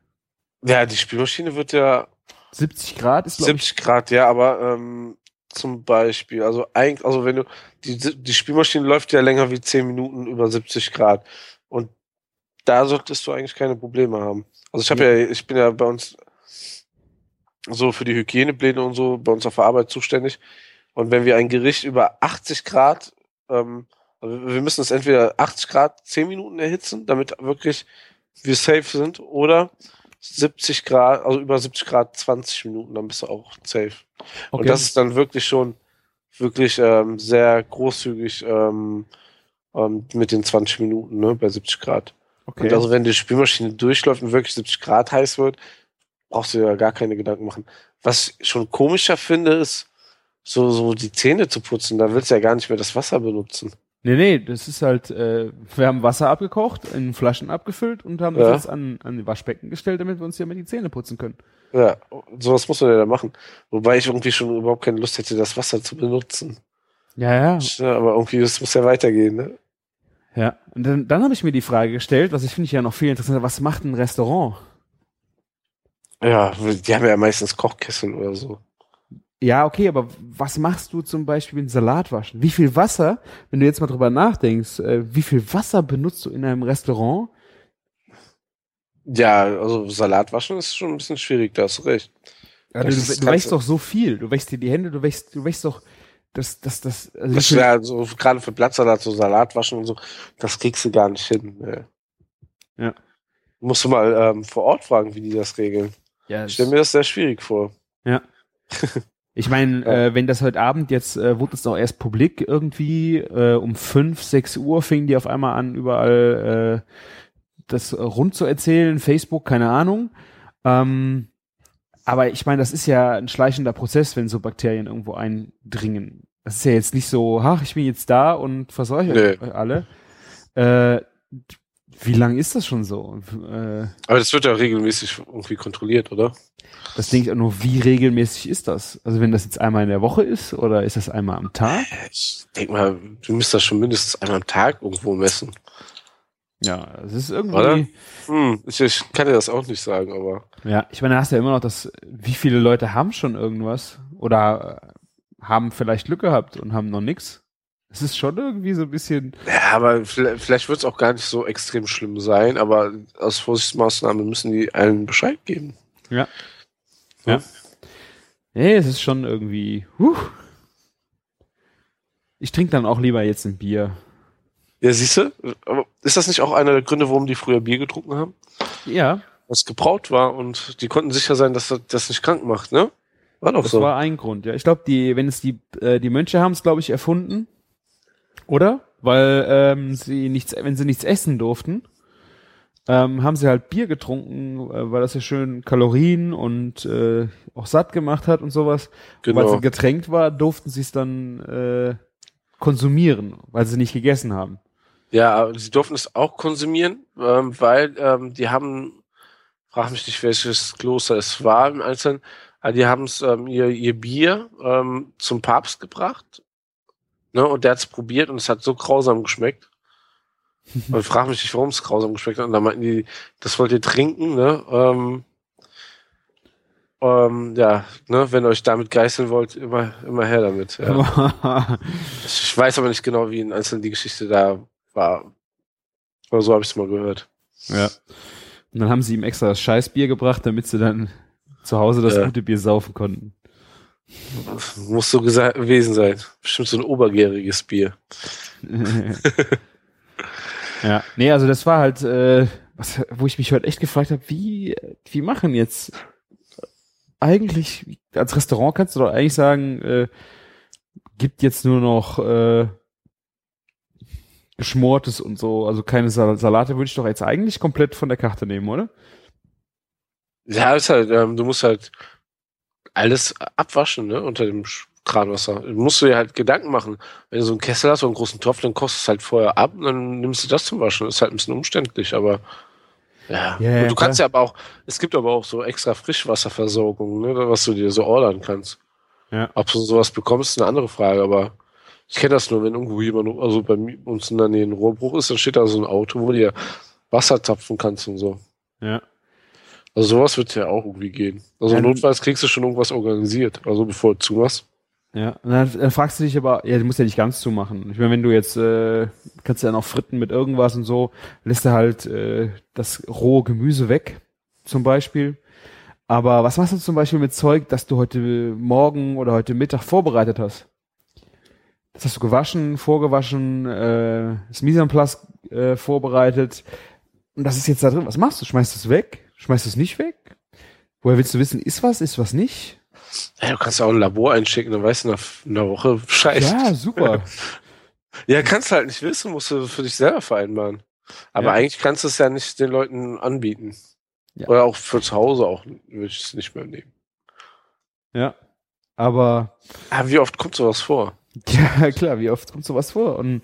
Ja, die Spülmaschine wird ja 70 Grad ist, glaube ich, 70 Grad, ja, aber ähm, zum Beispiel, also eigentlich, also wenn du, die, die Spielmaschine läuft ja länger wie 10 Minuten über 70 Grad und da solltest du eigentlich keine Probleme haben. Also ich habe Ja. ja. ich bin ja bei uns so für die Hygienepläne und so bei uns auf der Arbeit zuständig und wenn wir ein Gericht über 80 Grad, ähm, also wir müssen es entweder 80 Grad 10 Minuten erhitzen, damit wirklich wir safe sind oder 70 Grad, also über 70 Grad 20 Minuten, dann bist du auch safe. Und das ist dann wirklich schon wirklich ähm, sehr großzügig ähm, ähm, mit den 20 Minuten, ne, bei 70 Grad. okay. Und also wenn die Spülmaschine durchläuft und wirklich 70 Grad heiß wird, brauchst du dir ja gar keine Gedanken machen. Was ich schon komischer finde, ist, so, so die Zähne zu putzen, da willst du ja gar nicht mehr das Wasser benutzen. Nee, nee, das ist halt, äh, wir haben Wasser abgekocht, in Flaschen abgefüllt und haben das Ja. jetzt an, an die Waschbecken gestellt, damit wir uns hier mal die Zähne putzen können. Ja, sowas muss man ja da machen. Wobei ich irgendwie schon überhaupt keine Lust hätte, das Wasser zu benutzen. Ja, ja. Ja, aber irgendwie, das muss ja weitergehen, ne? Ja. Und dann, dann habe ich mir die Frage gestellt, was ich finde ich ja noch viel interessanter, was macht ein Restaurant? Ja, die haben ja meistens Kochkessel oder so. Ja, okay, aber was machst du zum Beispiel mit Salat waschen? Wie viel Wasser, wenn du jetzt mal drüber nachdenkst, äh, wie viel Wasser benutzt du in einem Restaurant? Ja, also Salat waschen ist schon ein bisschen schwierig, da hast du recht. Ja, du, du, du wäschst doch so viel. Du wäschst dir die Hände, du wäschst, du wäschst doch das, das, das, also Das wäre so, gerade für Blattsalat, so Salat waschen und so, das kriegst du gar nicht hin. Ne. Ja. Musst du mal ähm, vor Ort fragen, wie die das regeln. ja, Ich stelle mir das sehr schwierig vor. Ich meine, Ja. äh, wenn das heute Abend jetzt, äh, wurde es doch erst publik irgendwie, äh, um fünf, sechs Uhr fingen die auf einmal an, überall äh, das rund zu erzählen, Facebook, keine Ahnung. Ähm, aber ich meine, das ist ja ein schleichender Prozess, wenn so Bakterien irgendwo eindringen. Das ist ja jetzt nicht so, ach, ich bin jetzt da und verseuche Nee. euch alle. Äh, wie lang ist das schon so? Äh, Aber das wird ja regelmäßig irgendwie kontrolliert, oder? das denke ich auch nur, wie regelmäßig ist das? Also wenn das jetzt einmal in der Woche ist oder ist das einmal am Tag? Ich denke mal, du müsst das schon mindestens einmal am Tag irgendwo messen. Ja, es ist irgendwie? Hm, ich, ich kann dir das auch nicht sagen, aber ja, ich meine, da hast du ja immer noch das, wie viele Leute haben schon irgendwas? Oder haben vielleicht Glück gehabt und haben noch nix. Es ist schon irgendwie so ein bisschen. Ja, aber vielleicht, vielleicht wird es auch gar nicht so extrem schlimm sein, aber aus Vorsichtsmaßnahme müssen die allen Bescheid geben. Ja. Ja. Nee, es ist schon irgendwie. Huh. Ich trinke dann auch lieber jetzt ein Bier. Ja, siehst du? Ist das nicht auch einer der Gründe, warum die früher Bier getrunken haben? Ja, Was gebraut war und die konnten sicher sein, dass das, das nicht krank macht, ne? War doch das so. war ein Grund. Ja, ich glaube, die, wenn es die äh, die Mönche haben es, glaube ich, erfunden, oder? Weil ähm, sie nichts, wenn sie nichts essen durften, ähm, haben sie halt Bier getrunken, äh, weil das ja schön Kalorien und äh, auch satt gemacht hat und sowas. Und Weil Genau. sie getränkt war, durften sie es dann äh, konsumieren, weil sie nicht gegessen haben. Ja, sie durften es auch konsumieren, ähm, weil ähm, die haben, frag mich nicht, welches Kloster es war im Einzelnen, aber die haben es ähm, ihr, ihr Bier ähm, zum Papst gebracht. Ne, und der hat es probiert und es hat so grausam geschmeckt. Und frag mich nicht, warum es grausam geschmeckt hat. Und dann meinten die, das wollt ihr trinken, ne? Ähm, ähm, ja, ne, wenn ihr euch damit geißeln wollt, immer, immer her damit. Ja. Ich weiß aber nicht genau, wie in Einzelnen die Geschichte da war. Aber so habe ich es mal gehört. Ja. Und dann haben sie ihm extra das Scheißbier gebracht, damit sie dann zu Hause das Ja. gute Bier saufen konnten. Muss so gewesen sein. Bestimmt so ein obergäriges Bier. ja. Nee, also das war halt, äh, was, wo ich mich heute echt gefragt habe, wie, wie machen jetzt eigentlich, als Restaurant kannst du doch eigentlich sagen, äh, gibt jetzt nur noch äh, Geschmortes und so, also keine Sal Salate würde ich doch jetzt eigentlich komplett von der Karte nehmen, oder? Ja, ist halt, ähm, du musst halt alles abwaschen, ne, unter dem Kranwasser. Du musst du dir halt Gedanken machen. Wenn du so einen Kessel hast, so einen großen Topf, dann kochst du es halt vorher ab und dann nimmst du das zum Waschen. Das ist halt ein bisschen umständlich, aber ja. Ja, ja, du kannst ja aber auch, es gibt aber auch so extra Frischwasserversorgung, ne, was du dir so ordern kannst. Ja. Ob du sowas bekommst, ist eine andere Frage, aber ich kenne das nur, wenn irgendwo jemand, also bei uns in der Nähe ein Rohrbruch ist, dann steht da so ein Auto, wo du dir Wasser zapfen kannst und so. Ja. Also sowas wird ja auch irgendwie gehen. Also Ja, notfalls kriegst du schon irgendwas organisiert, also bevor du zumachst. Ja, und dann, dann fragst du dich aber, ja, du musst ja nicht ganz zumachen. Ich meine, wenn du jetzt, äh, kannst du ja noch fritten mit irgendwas und so, lässt du halt äh, das rohe Gemüse weg, zum Beispiel. Aber was machst du zum Beispiel mit Zeug, das du heute Morgen oder heute Mittag vorbereitet hast? Das hast du gewaschen, vorgewaschen, äh, das Mise en place äh, vorbereitet. Und das ist jetzt da drin. Was machst du? Schmeißt du es weg? Schmeißt du es nicht weg? Woher willst du wissen, ist was, ist was nicht? Ja, du kannst ja auch ein Labor einschicken, dann weißt du nach einer Woche Scheiße. Ja, super. Ja, kannst du halt nicht wissen, musst du für dich selber vereinbaren. Aber Ja. eigentlich kannst du es ja nicht den Leuten anbieten. Ja. Oder auch für zu Hause auch würde ich es nicht mehr nehmen. Ja. Aber Aber wie oft kommt sowas vor? Ja, klar, wie oft kommt sowas vor? Und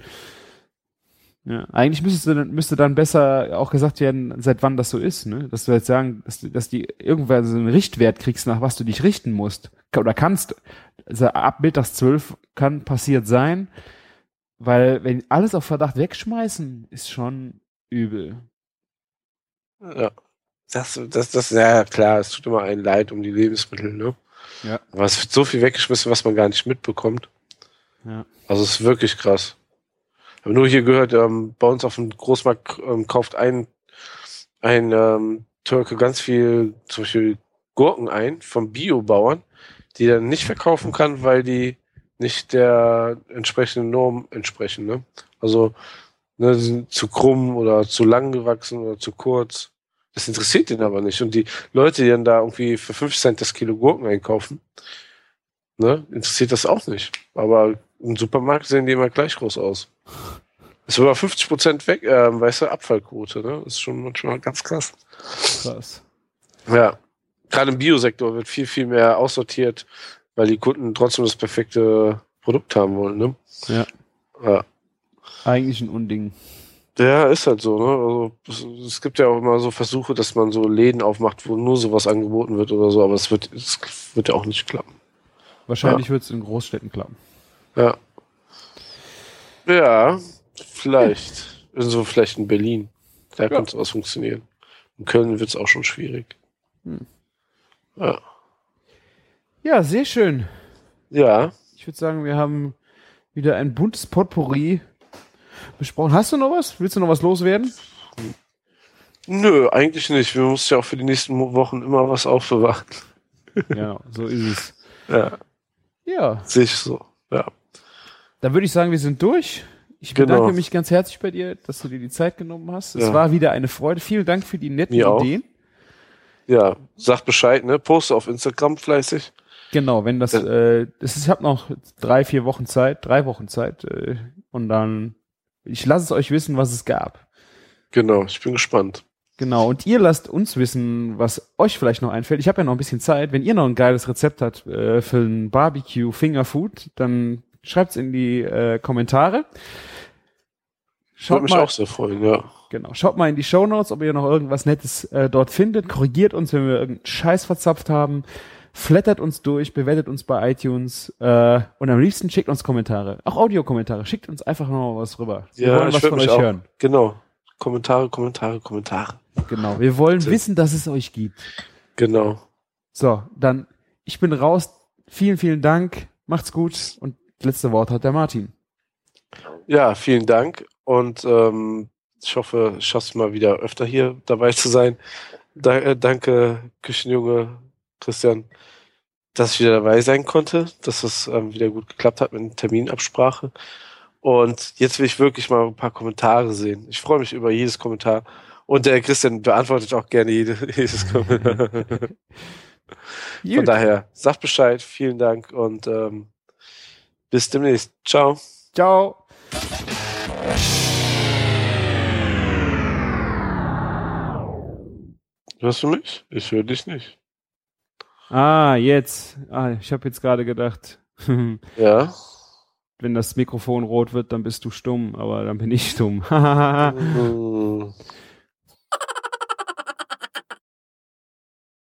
ja, eigentlich müsste dann, müsste dann besser auch gesagt werden, seit wann das so ist, ne? Dass du jetzt sagen, dass, du- dass die irgendwann so einen Richtwert kriegst, nach was du dich richten musst. Oder kannst. Also ab mittags zwölf kann passiert sein, weil wenn alles auf Verdacht wegschmeißen, ist schon übel. Ja. Das, das, das, ja klar, es tut immer ein Leid um die Lebensmittel, ne? Ja. Aber es wird so viel weggeschmissen, was man gar nicht mitbekommt. Ja. Also es ist wirklich krass. Habe nur hier gehört, ähm, bei uns auf dem Großmarkt ähm, kauft ein, ein ähm, Türke ganz viel zum Beispiel Gurken ein vom Biobauern, die er nicht verkaufen kann, weil die nicht der entsprechenden Norm entsprechen. Ne? Also ne, sind zu krumm oder zu lang gewachsen oder zu kurz. Das interessiert ihn aber nicht. Und die Leute, die dann da irgendwie für 5 Cent das Kilo Gurken einkaufen, ne, interessiert das auch nicht. Aber im Supermarkt sehen die immer gleich groß aus. Ist sogar 50 Prozent weg, ähm, weißt du, Abfallquote, ne? Ist schon manchmal ganz krass. Krass. Ja. Gerade im Biosektor wird viel, viel mehr aussortiert, weil die Kunden trotzdem das perfekte Produkt haben wollen, ne? Ja. Ja. Eigentlich ein Unding. Ja, ist halt so, ne? Also es, gibt ja auch immer so Versuche, dass man so Läden aufmacht, wo nur sowas angeboten wird oder so, aber es wird, es wird ja auch nicht klappen. Wahrscheinlich wird es in Großstädten klappen. Ja. Ja, vielleicht. So vielleicht in Berlin. Da könnte sowas funktionieren. In Köln wird es auch schon schwierig. Hm. Ja. Ja, sehr schön. Ja. Ich Ich würde sagen, wir haben wieder ein buntes Potpourri besprochen. Hast du noch was? Willst du noch was loswerden? Nö, eigentlich nicht. Wir müssen ja auch für die nächsten Wochen immer was aufbewahren. Ja, so ist es. Ja, Ja, sehe ich so. Ja. Dann würde ich sagen, wir sind durch. Ich Genau. bedanke mich ganz herzlich bei dir, dass du dir die Zeit genommen hast. Es Ja. war wieder eine Freude. Vielen Dank für die netten Mir auch. Ideen. Ja, sag Bescheid, ne? Poste auf Instagram fleißig. Genau, wenn das, Ja. äh, das ist, ich habe noch drei, vier Wochen Zeit, drei Wochen Zeit, äh, und dann, ich lasse es euch wissen, was es gab. Genau, ich bin gespannt. Genau, und ihr lasst uns wissen, was euch vielleicht noch einfällt. Ich habe ja noch ein bisschen Zeit. Wenn ihr noch ein geiles Rezept habt äh, für ein Barbecue Fingerfood, dann schreibt's in die äh, Kommentare. Würde Schaut mich mal, auch sehr freuen, ja. genau, schaut mal in die Show Notes, ob ihr noch irgendwas Nettes äh, dort findet. Korrigiert uns, wenn wir irgendeinen Scheiß verzapft haben. Flattert uns durch, bewertet uns bei iTunes äh, und am liebsten schickt uns Kommentare. Auch Audiokommentare. Schickt uns einfach noch was rüber. Wir Ja, wollen ich was von euch auch- hören. Genau. Kommentare, Kommentare, Kommentare. Genau. Wir wollen Bitte. wissen, dass es euch gibt. Genau. So, dann, ich bin raus. Vielen, vielen Dank. Macht's gut. Und letzte Wort hat der Martin. Ja, vielen Dank und ähm, ich hoffe, ich schaff's mal wieder öfter hier dabei zu sein. Da, äh, danke, Küchenjunge Christian, dass ich wieder dabei sein konnte, dass es ähm, wieder gut geklappt hat mit der Terminabsprache. Und jetzt will ich wirklich mal ein paar Kommentare sehen. Ich freue mich über jedes Kommentar. Und der Christian beantwortet auch gerne jede, jedes Kommentar. Von daher, sagt Bescheid, vielen Dank und ähm, bis demnächst. Ciao. Ciao. Hörst du mich? Ich höre dich nicht. Ah, jetzt. Ah, ich habe jetzt gerade gedacht, Ja. wenn das Mikrofon rot wird, dann bist du stumm, aber dann bin ich stumm. Hm.